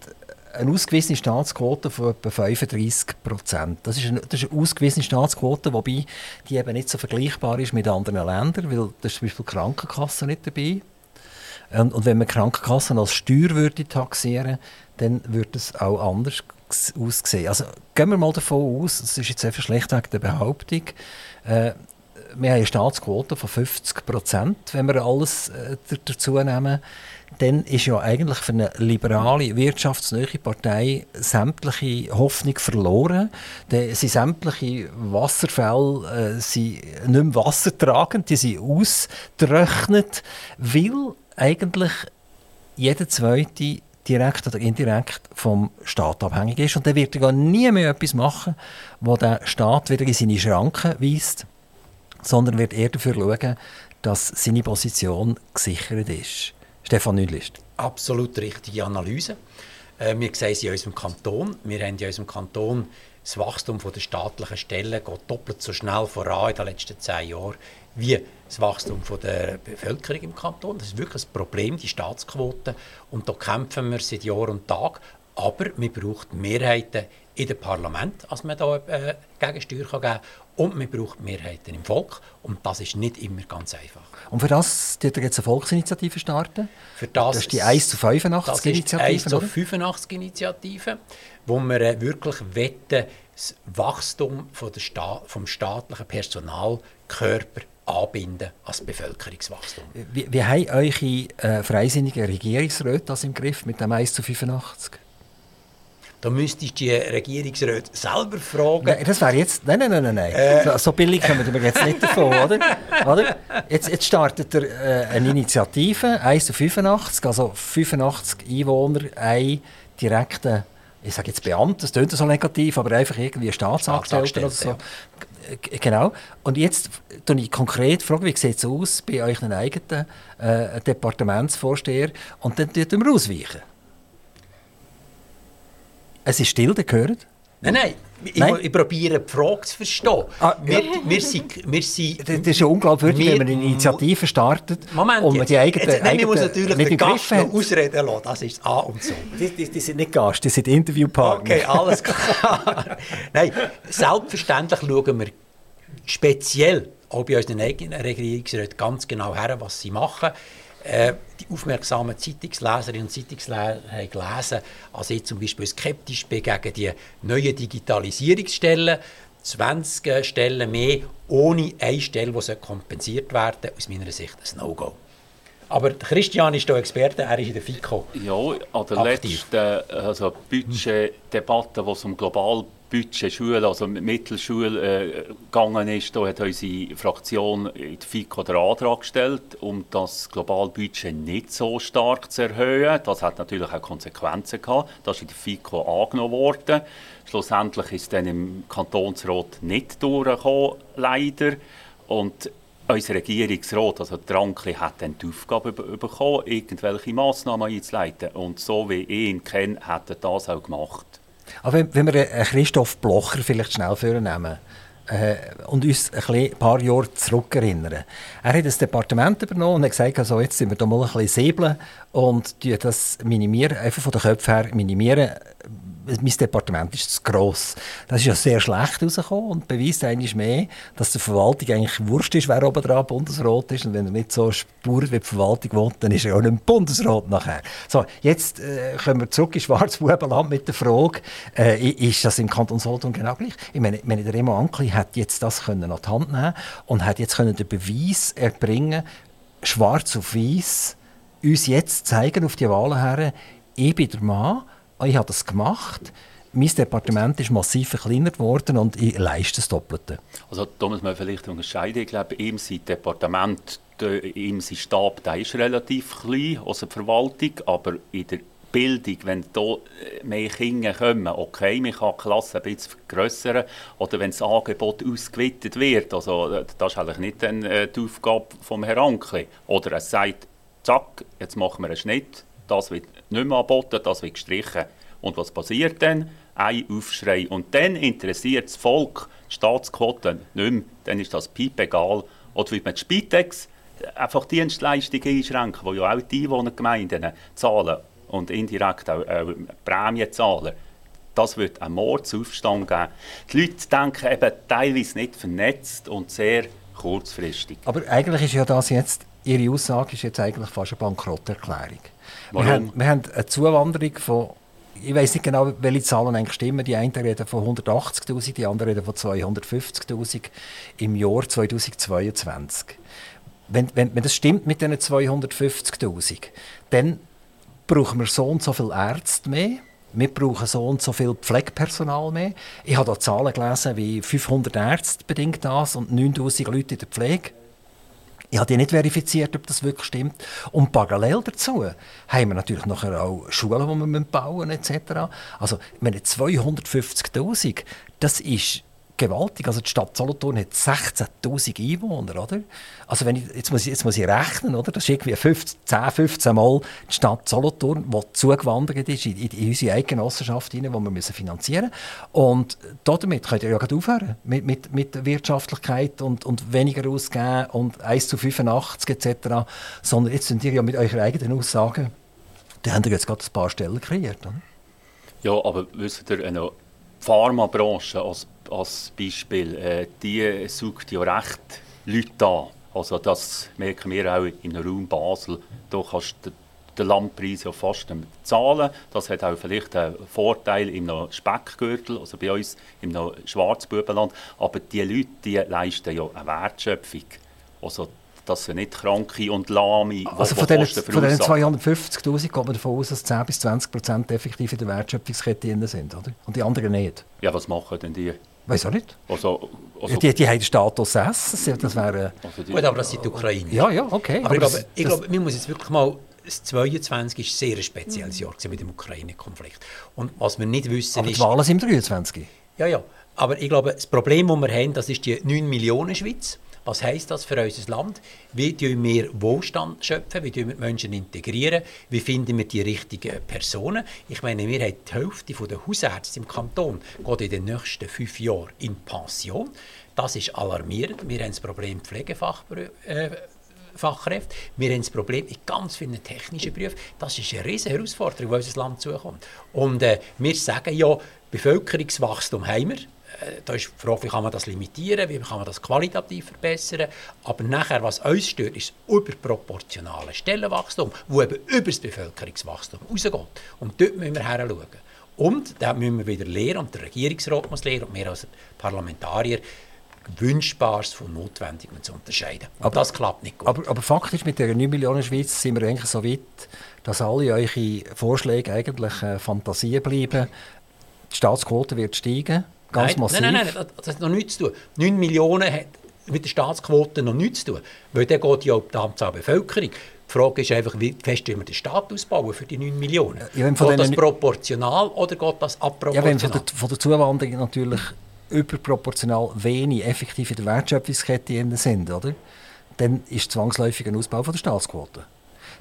eine ausgewiesene Staatsquote von etwa 35 Prozent. Das, ist eine, das ist eine ausgewiesene Staatsquote, wobei die eben nicht so vergleichbar ist mit anderen Ländern, weil da ist zum Beispiel die Krankenkasse nicht dabei. Und, und wenn man Krankenkassen als Steuer würde taxieren dann würde es auch anders aussehen. Also gehen wir mal davon aus, das ist jetzt einfach schlechtweg der Behauptung, äh, wir haben eine Staatsquote von 50 Prozent, wenn wir alles äh, dazu nehmen, dann ist ja eigentlich für eine liberale, wirtschaftsnähe Partei sämtliche Hoffnung verloren. Dann sind sämtliche Wasserfälle äh, sind nicht mehr wassertragend, die sind ausgetrocknet, weil eigentlich jeder zweite direkt oder indirekt vom Staat abhängig ist. Und dann wird er gar nie mehr etwas machen, wo der Staat wieder in seine Schranken weist, sondern wird eher dafür schauen, dass seine Position gesichert ist. Stefan Nüdlist. Absolut richtige Analyse. Äh, wir sehen sie in unserem Kanton. Wir haben in unserem Kanton das Wachstum der staatlichen Stellen geht doppelt so schnell voran in den letzten zehn Jahren wie das Wachstum der Bevölkerung im Kanton. Das ist wirklich ein Problem, die Staatsquote. Und da kämpfen wir seit Jahr und Tag. Aber wir brauchen Mehrheiten in dem Parlament, als man da äh, Gegensteuer geben kann. Und wir brauchen Mehrheiten im Volk. Und das ist nicht immer ganz einfach. Und für das wird jetzt eine Volksinitiative starten? Für das, das ist die 1 zu 85 Initiative. Das ist die 1 zu 85 Initiative, wo wir äh, wirklich wetten, das Wachstum von der Sta vom staatlichen Personalkörper anbinden als Bevölkerungswachstum. Wie, wie haben eure äh, freisinnigen Regierungsräte das im Griff mit dem 1 zu 85? Da müsstest du die Regierungsräte selber fragen. Nein, das wäre jetzt. Nein, nein, nein, nein. Äh. So, so, billig kommen wir jetzt nicht davon, oder? oder? Jetzt, jetzt startet er äh, eine Initiative, 1 zu 85, also 85 Einwohner, ein direkter, ich sage jetzt Beamter, das klingt so negativ, aber einfach irgendwie Staatsangestellter oder so. Ja. Genau. Und jetzt frage ich konkret, frage, wie sieht es aus bei euren eigenen äh, Departementsvorsteher und dann tut wir ausweichen. Es ist still, der gehört. Nein, nein. Ich, Nein? ich probiere die Frage zu verstehen. Ah, wir, wir sind, wir sind, das ist ja unglaubwürdig, wenn man eine Initiative startet Moment, und man die eigene, jetzt, eigene muss natürlich nicht den Gast noch ausreden lassen. Das ist A und so. Die, die, die, sind nicht Gast, die sind Interviewpartner. Okay, alles klar. Nein, selbstverständlich schauen wir speziell auch bei unseren eigenen Regierungsräten ganz genau her, was sie machen. Äh, die aufmerksamen Zeitungsleserinnen und Zeitungsleser haben gelesen, als ich zum Beispiel skeptisch bin gegen die neuen Digitalisierungsstellen. 20 Stellen mehr, ohne eine Stelle, die kompensiert werden aus meiner Sicht ein No-Go. Aber Christian ist hier Experte, er ist in der FICO. Ja, an der aktiv. letzten also Budgetdebatte, wo es um global Budget Schule, also Mittelschule äh, gegangen ist, da hat unsere Fraktion in der FICO den Antrag gestellt, um das globale Budget nicht so stark zu erhöhen. Das hat natürlich auch Konsequenzen gehabt. Das ist in der FICO angenommen worden. Schlussendlich ist dann im Kantonsrat nicht durchgekommen, leider. Und unser Regierungsrat, also Drankli, hat dann die Aufgabe bekommen, irgendwelche Massnahmen einzuleiten. Und so wie ich ihn kenne, hat er das auch gemacht. Aber wenn, wenn wir Christoph Blocher vielleicht schnell vornehmen äh, und uns ein, paar Jahre zurückerinnern. Er hat das Departement übernommen und hat gesagt, also jetzt sind wir da mal ein bisschen säbeln und das minimieren, einfach von den Köpfen her minimieren, mein Departement ist zu gross. Das ist ja sehr schlecht herausgekommen und beweist eigentlich mehr, dass der Verwaltung eigentlich wurscht ist, wer oben dran Bundesrat ist. Und wenn er nicht so spurt, wie die Verwaltung wohnt, dann ist er auch nicht Bundesrat nachher. So, jetzt äh, kommen wir zurück in Schwarzbubenland mit der Frage, äh, ist das im Kanton Solothurn genau gleich? Ich meine, meine der Remo Ankli hat jetzt das können an die Hand nehmen und hat jetzt können den Beweis erbringen, schwarz auf weiß, uns jetzt zeigen auf die Wahlen her, ich bin der Mann, ich habe das gemacht. Mein Departement ist massiv verkleinert worden und ich leiste das Doppelte. Also da muss man vielleicht unterscheiden. Ich glaube, ihm sein Departement, ihm sein Stab, der ist relativ klein, also die Verwaltung, aber in der Bildung, wenn da mehr Kinder kommen, okay, man kann die Klasse ein bisschen vergrößern oder wenn das Angebot ausgeweitet wird, also das ist eigentlich nicht äh, die Aufgabe vom Herrn Ankli. Oder er sagt, zack, jetzt machen wir einen Schnitt, das wird nicht mehr angeboten, das wird gestrichen. Und was passiert dann? Ein Aufschrei. Und dann interessiert das Volk die Staatsquoten nicht mehr. Dann ist das piepegal. Oder wie man die Spitex einfach Dienstleistungen einschränken, die ja auch die Einwohnergemeinden zahlen und indirekt auch äh, Prämien zahlen. Das wird einen Mordsaufstand geben. Die Leute denken eben teilweise nicht vernetzt und sehr kurzfristig. Aber eigentlich ist ja das jetzt, Ihre Aussage ist jetzt eigentlich fast eine Bankrotterklärung. Wir haben, wir haben eine Zuwanderung von ich weiß nicht genau, welche Zahlen eigentlich stimmen. Die einen reden von 180.000, die anderen reden von 250.000 im Jahr 2022. Wenn, wenn, wenn das stimmt mit diesen 250.000, dann brauchen wir so und so viele Ärzte mehr. Wir brauchen so und so viel Pflegepersonal mehr. Ich habe da Zahlen gelesen, wie 500 Ärzte bedingt das und 9000 Leute in der Pflege. Ich habe nicht verifiziert, ob das wirklich stimmt. Und parallel dazu haben wir natürlich nachher auch Schulen, die wir bauen etc. Also, ich meine, 250'000, das ist gewaltig. Also die Stadt Solothurn hat 16'000 Einwohner, oder? Also wenn ich, jetzt, muss ich, jetzt muss ich rechnen, oder? Das ist irgendwie 15, 10, 15 Mal die Stadt Solothurn, die zugewandert ist in, in, unsere Eigenossenschaft rein, die wir müssen finanzieren müssen. Und damit könnt ihr ja gerade aufhören, mit, mit, mit Wirtschaftlichkeit und, und weniger ausgeben und 1 zu 85 etc., sondern jetzt sind ihr ja mit euren eigenen Aussagen, da habt ihr jetzt gerade ein paar Stellen kreiert, oder? Ja, aber wisst ihr, eine Pharmabranche als, als Beispiel, äh, die sucht ja recht Leute an. Also das merken wir auch im Raum Basel. Da kannst du den Landpreis ja fast zahlen. Das hat auch vielleicht einen Vorteil im Speckgürtel, also bei uns im Schwarzbubenland. Aber die Leute die leisten ja eine Wertschöpfung. Also das sind nicht Kranke und Lahme, Also von diesen, von diesen 250'000 geht man davon aus, dass 10 bis 20 Prozent effektiv in der Wertschöpfungskette sind, oder? Und die anderen nicht? Ja, was machen denn die? Weiß auch nicht. Also, also die, die haben den Status S, das wäre... Also Gut, aber das sind die Ukrainer. Ja, ja, okay. Aber, aber ich, glaube, ich glaube, man muss jetzt wirklich mal... Das 22 ist sehr ein spezielles Jahr mit dem Ukraine-Konflikt. Und was wir nicht wissen aber ist... die Wahlen sind im 23. Ja, ja. Aber ich glaube, das Problem, das wir haben, das ist die 9 Millionen Schweiz. Was heisst das für unser Land? Wie schöpfen wir Wohlstand schöpfen? Wie wir die Menschen integrieren? Wie finden wir die richtigen Personen? Ich meine, wir haben die Hälfte der Hausärzte im Kanton geht in den nächsten fünf Jahren in Pension. Das ist alarmierend. Wir haben das Problem Pflegefachberufe. Äh. Wir haben das Problem in ganz vielen technischen Berufen. Das ist eine riesige Herausforderung, die unser Land zukommt. Und äh, wir sagen ja, Bevölkerungswachstum haben wir. Äh, da ist die Frage, wie kann man das limitieren, wie kann man das qualitativ verbessern. Aber nachher, was uns stört, ist das überproportionale Stellenwachstum, das eben über das Bevölkerungswachstum rausgeht. Und dort müssen wir hinschauen. Und da müssen wir wieder lernen, und der Regierungsrat muss lernen, und wir als Parlamentarier, Wünschbares von Notwendigem zu unterscheiden. Und aber, das klappt nicht gut. Aber, aber faktisch mit der 9 Millionen Schweiz sind wir eigentlich so weit, dass alle eure Vorschläge eigentlich äh, Fantasien bleiben. Die Staatsquote wird steigen. Ganz nein, massiv. Nein, nein, nein, das hat noch nichts zu tun. 9 Millionen hat mit der Staatsquote noch nichts zu tun. Weil dann geht ja die Anzahl Bevölkerung. Die Frage ist einfach, wie fest wir den Staat ausbauen für die 9 Millionen. Ja, geht das proportional oder geht das abproportional? Ja, wenn von der, von der Zuwanderung natürlich überproportional wenig effektiv in der Wertschöpfungskette sind, oder? dann ist zwangsläufig ein Ausbau von der Staatsquote.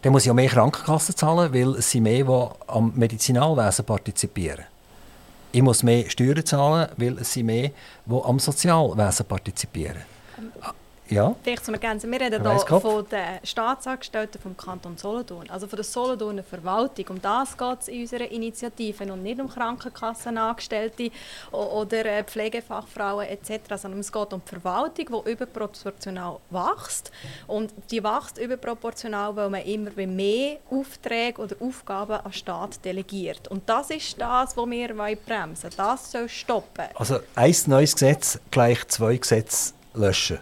Dann muss ich auch mehr Krankenkassen zahlen, weil es sind mehr, die am Medizinalwesen partizipieren ich muss mehr Steuern zahlen, weil es sind mehr, die am Sozialwesen partizipieren. Ja. Vielleicht zum Ergänzen. Wir reden hier von den Staatsangestellten vom Kanton Solothurn, also von der Solothurner Verwaltung. Um das geht es in unserer Initiative und nicht um Krankenkassenangestellte oder äh, Pflegefachfrauen etc., sondern es geht um die Verwaltung, die überproportional wächst. Und die wächst überproportional, weil man immer mehr Aufträge oder Aufgaben an den Staat delegiert. Und das ist das, was wir bremsen wollen. Das soll stoppen. Also ein neues Gesetz gleich zwei Gesetze löschen.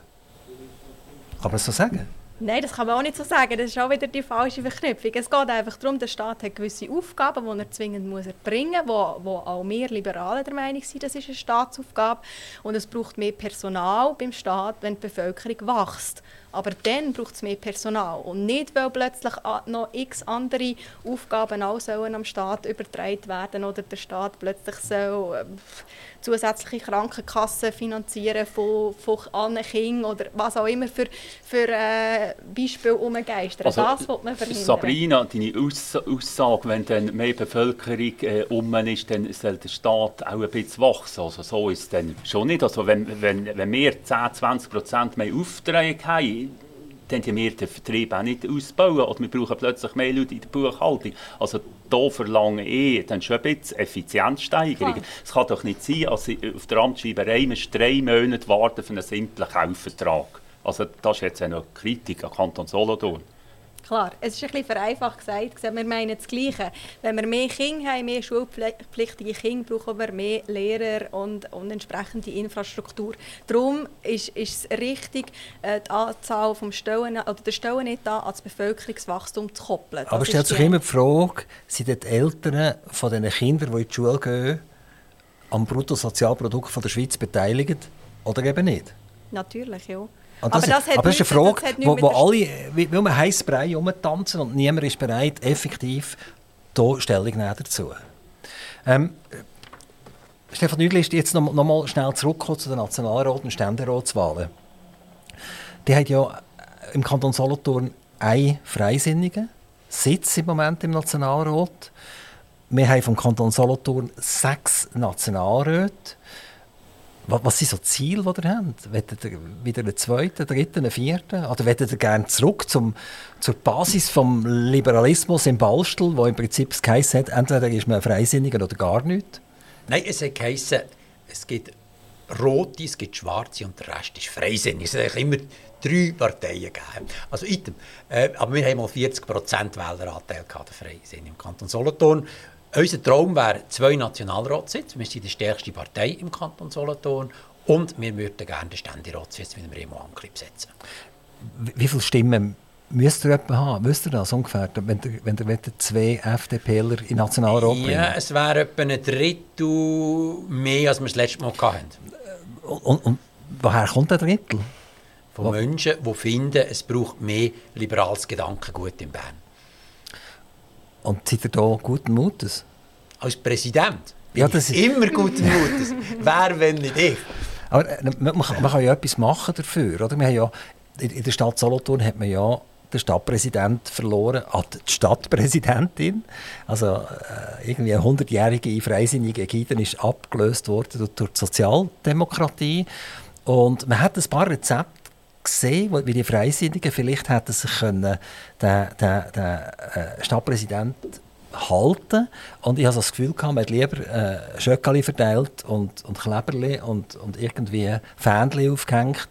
Kann man so sagen? Nein, das kann man auch nicht so sagen. Das ist auch wieder die falsche Verknüpfung. Es geht einfach darum, der Staat hat gewisse Aufgaben, die er zwingend muss erbringen muss, wo, wo auch wir Liberalen der Meinung sind, das ist eine Staatsaufgabe. Und es braucht mehr Personal beim Staat, wenn die Bevölkerung wächst. Aber dann braucht es mehr Personal. Und nicht, weil plötzlich noch x andere Aufgaben auch sollen am Staat übertragen werden oder der Staat plötzlich soll, äh, zusätzliche Krankenkassen finanzieren von, von allen Kindern oder was auch immer für, für äh, Beispiele umgeistern. Also, das will man verhindern. Sabrina, deine Aussage, wenn dann mehr Bevölkerung äh, um ist, dann soll der Staat auch ein bisschen wachsen. Also so ist es dann schon nicht. Also wenn, wenn, wenn wir 10, 20 Prozent mehr Aufträge haben, dann die wir den Vertrieb auch nicht ausbauen oder wir brauchen plötzlich mehr Leute in der Buchhaltung. Also da verlange ich dann schon ein bisschen Effizienzsteigerung. Es kann doch nicht sein, dass ich auf der Amtsschreiberei drei Monate warten für einen simplen Kaufvertrag. Also das ist jetzt eine Kritik an Kanton Solothurn. Klar, es ist ein bisschen vereinfacht gesagt. Wir meinen das Gleiche. Wenn wir mehr Kinder haben, mehr schulpflichtige Kinder, brauchen wir mehr Lehrer und, und entsprechende Infrastruktur. Darum ist, ist es richtig, äh, die Anzahl vom Stellen, oder der Stellenetat an das Bevölkerungswachstum zu koppeln. Das Aber stellt sich immer die Frage, sind die Eltern von den Kindern, die in die Schule gehen, am Bruttosozialprodukt der Schweiz beteiligt oder eben nicht? Natürlich, ja. Und das, aber das, aber das ist eine Frage, wo, wo alle, weil man heiß Brei rumtanzen und niemand ist bereit, effektiv hier Stellung dazu. Ähm, Stefan Nüdlist, jetzt noch, noch mal schnell zurückkommen zu den Nationalrat- und Ständeratswahlen. Die hat ja im Kanton Solothurn einen Freisinnigen Sitz im Moment im Nationalrat. Wir haben vom Kanton Solothurn sechs Nationalräte. Was, sind so die Ziele, die ihr habt? Wollt ihr wieder einen zweiten, dritten, vierten? Oder wollt ihr gerne zurück zum, zur Basis des Liberalismus im Ballstuhl, wo im Prinzip das geheißen hat, entweder ist man Freisinniger oder gar nicht? Nein, es hat geheißen, es gibt Rote, es gibt Schwarze und der Rest ist Freisinnig. Es hat immer drei Parteien gegeben. Also item. Äh, aber wir haben mal 40% Wähleranteil gehabt, der Freisinn im Kanton Solothurn. Unser Traum wäre zwei Nationalratssitze. Wir sind die stärkste Partei im Kanton Solothurn. Und wir würden gerne den Ständeratssitz mit dem Remo Ankli besetzen. Wie viele Stimmen müsst ihr etwa haben? Wisst ihr das ungefähr, wenn ihr, wenn ihr zwei FDPler in Nationalrat bringen? Ja, es wäre etwa ein Drittel mehr, als wir das letzte Mal hatten. Und, und woher kommt der Drittel? Von Menschen, die finden, es braucht mehr liberales Gedankengut in Bern. Und seid ihr da guten Mutes? Als Präsident Ja, das ist- immer guten Mutes. Wer, wenn nicht ich? Aber äh, man, man, kann- man kann ja etwas machen dafür. Oder? Wir haben ja, in, der Stadt Solothurn hat man ja den Stadtpräsident verloren an die Stadtpräsidentin. Also äh, irgendwie eine 100-jährige freisinnige Ägide ist abgelöst worden durch, durch die Sozialdemokratie. Und man hat ein paar Rezepte gesehen, wie die Freisinnigen vielleicht hätten sich können, den, den, den äh, Stadtpräsident halten und ich habe das Gefühl gehabt, man hat lieber äh, Schöckeli verteilt und, und Kleberli und, und irgendwie Fähnchen aufgehängt,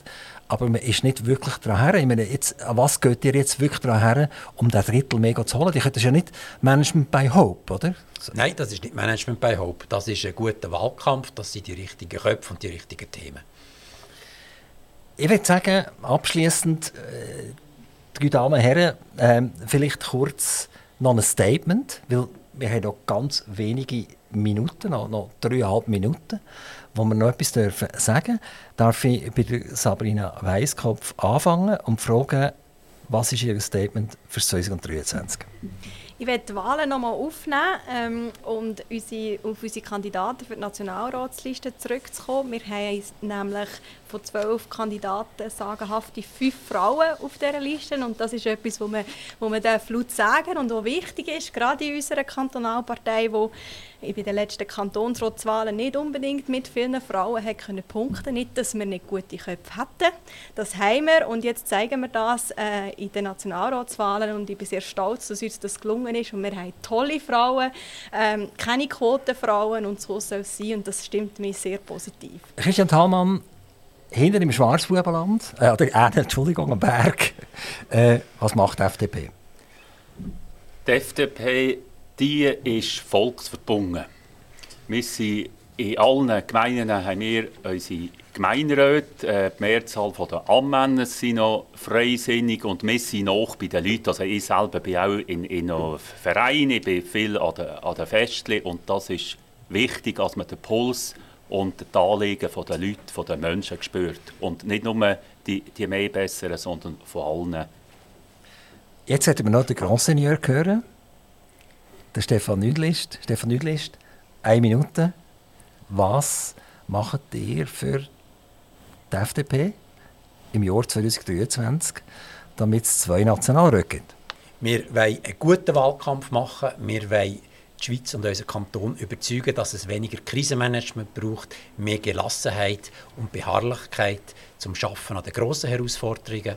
aber man ist nicht wirklich daran her. Ich meine, jetzt, was geht ihr jetzt wirklich daran her, um den Drittel mega zu holen? Die das ist ja nicht Management by Hope, oder? Nein, das ist nicht Management bei Hope. Das ist ein guter Wahlkampf, das sind die richtigen Köpfe und die richtigen Themen. Ich würde sagen, abschließend, äh, drei Damen und Herren, ähm, vielleicht kurz noch ein Statement, weil wir haben noch ganz wenige Minuten, noch, noch dreieinhalb Minuten, wo wir noch etwas dürfen sagen Darf ich bei Sabrina Weisskopf anfangen und fragen, was ist Ihr Statement für 2023? Ich werde die Wahlen nochmal aufnehmen ähm, und unsere, auf unsere Kandidaten für die Nationalratsliste zurückzukommen. Wir haben nämlich von zwölf Kandidaten sagenhafte fünf Frauen auf dieser Liste. Und das ist etwas, wo man, wo man laut sagen und was wichtig ist, gerade in unserer Kantonalpartei, wo bei den letzten Kantonsratswahlen nicht unbedingt mit vielen Frauen hat können punkten. Nicht, dass wir nicht gute Köpfe hatten. Das haben wir. Und jetzt zeigen wir das äh, in den Nationalratswahlen. Und ich bin sehr stolz, dass uns das gelungen ist. Und wir haben tolle Frauen, ähm, keine Quotenfrauen. Und so soll es sein. Und das stimmt mich sehr positiv. Christian Thalmann, hinter im Schwarzbubenland, äh, oder äh, Entschuldigung, am Berg, äh, was macht die FDP? Die FDP die ist volksverbunden. Wir sind in allen Gemeinden haben wir unsere Gemeinderäte. Äh, die Mehrzahl der Anmänner sind noch freisinnig und wir sind noch bei den Leuten. Also ich selber bin auch in, in einem Verein, ich bin viel an den, an den Festen und das ist wichtig, dass man den Puls und die Anliegen der Leute, der Menschen spürt. Und nicht nur die, die mehr Besseren, sondern von allen. Jetzt hätten wir noch den Grand Seigneur hören. Der Stefan Nüdlist. Stefan Nüdlist, eine Minute. Was macht ihr für die FDP im Jahr 2023, damit es zwei Nationalräte gibt? Wir wollen einen guten Wahlkampf machen. Wir wollen die Schweiz und unseren Kanton überzeugen, dass es weniger Krisenmanagement braucht, mehr Gelassenheit und Beharrlichkeit zum Schaffen an den grossen Herausforderungen.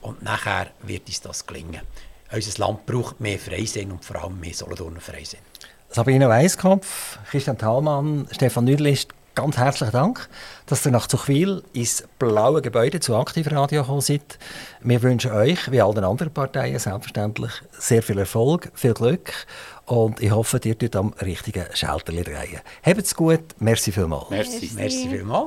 Und nachher wird uns das gelingen. Unser Land braucht mehr Freisinn und vor allem mehr Solothurner Freisinn. Sabrina Weiskopf, Christian Thalmann, Stefan Nüdlist, ganz herzlichen Dank, dass ihr nach Zuchwil ins blaue Gebäude zu Aktivradio gekommen seid. Wir wünschen euch, wie allen anderen Parteien selbstverständlich, sehr viel Erfolg, viel Glück und ich hoffe, ihr tut am richtigen Schalterli drehen. Habt's gut, merci vielmals. Merci. Merci vielmals.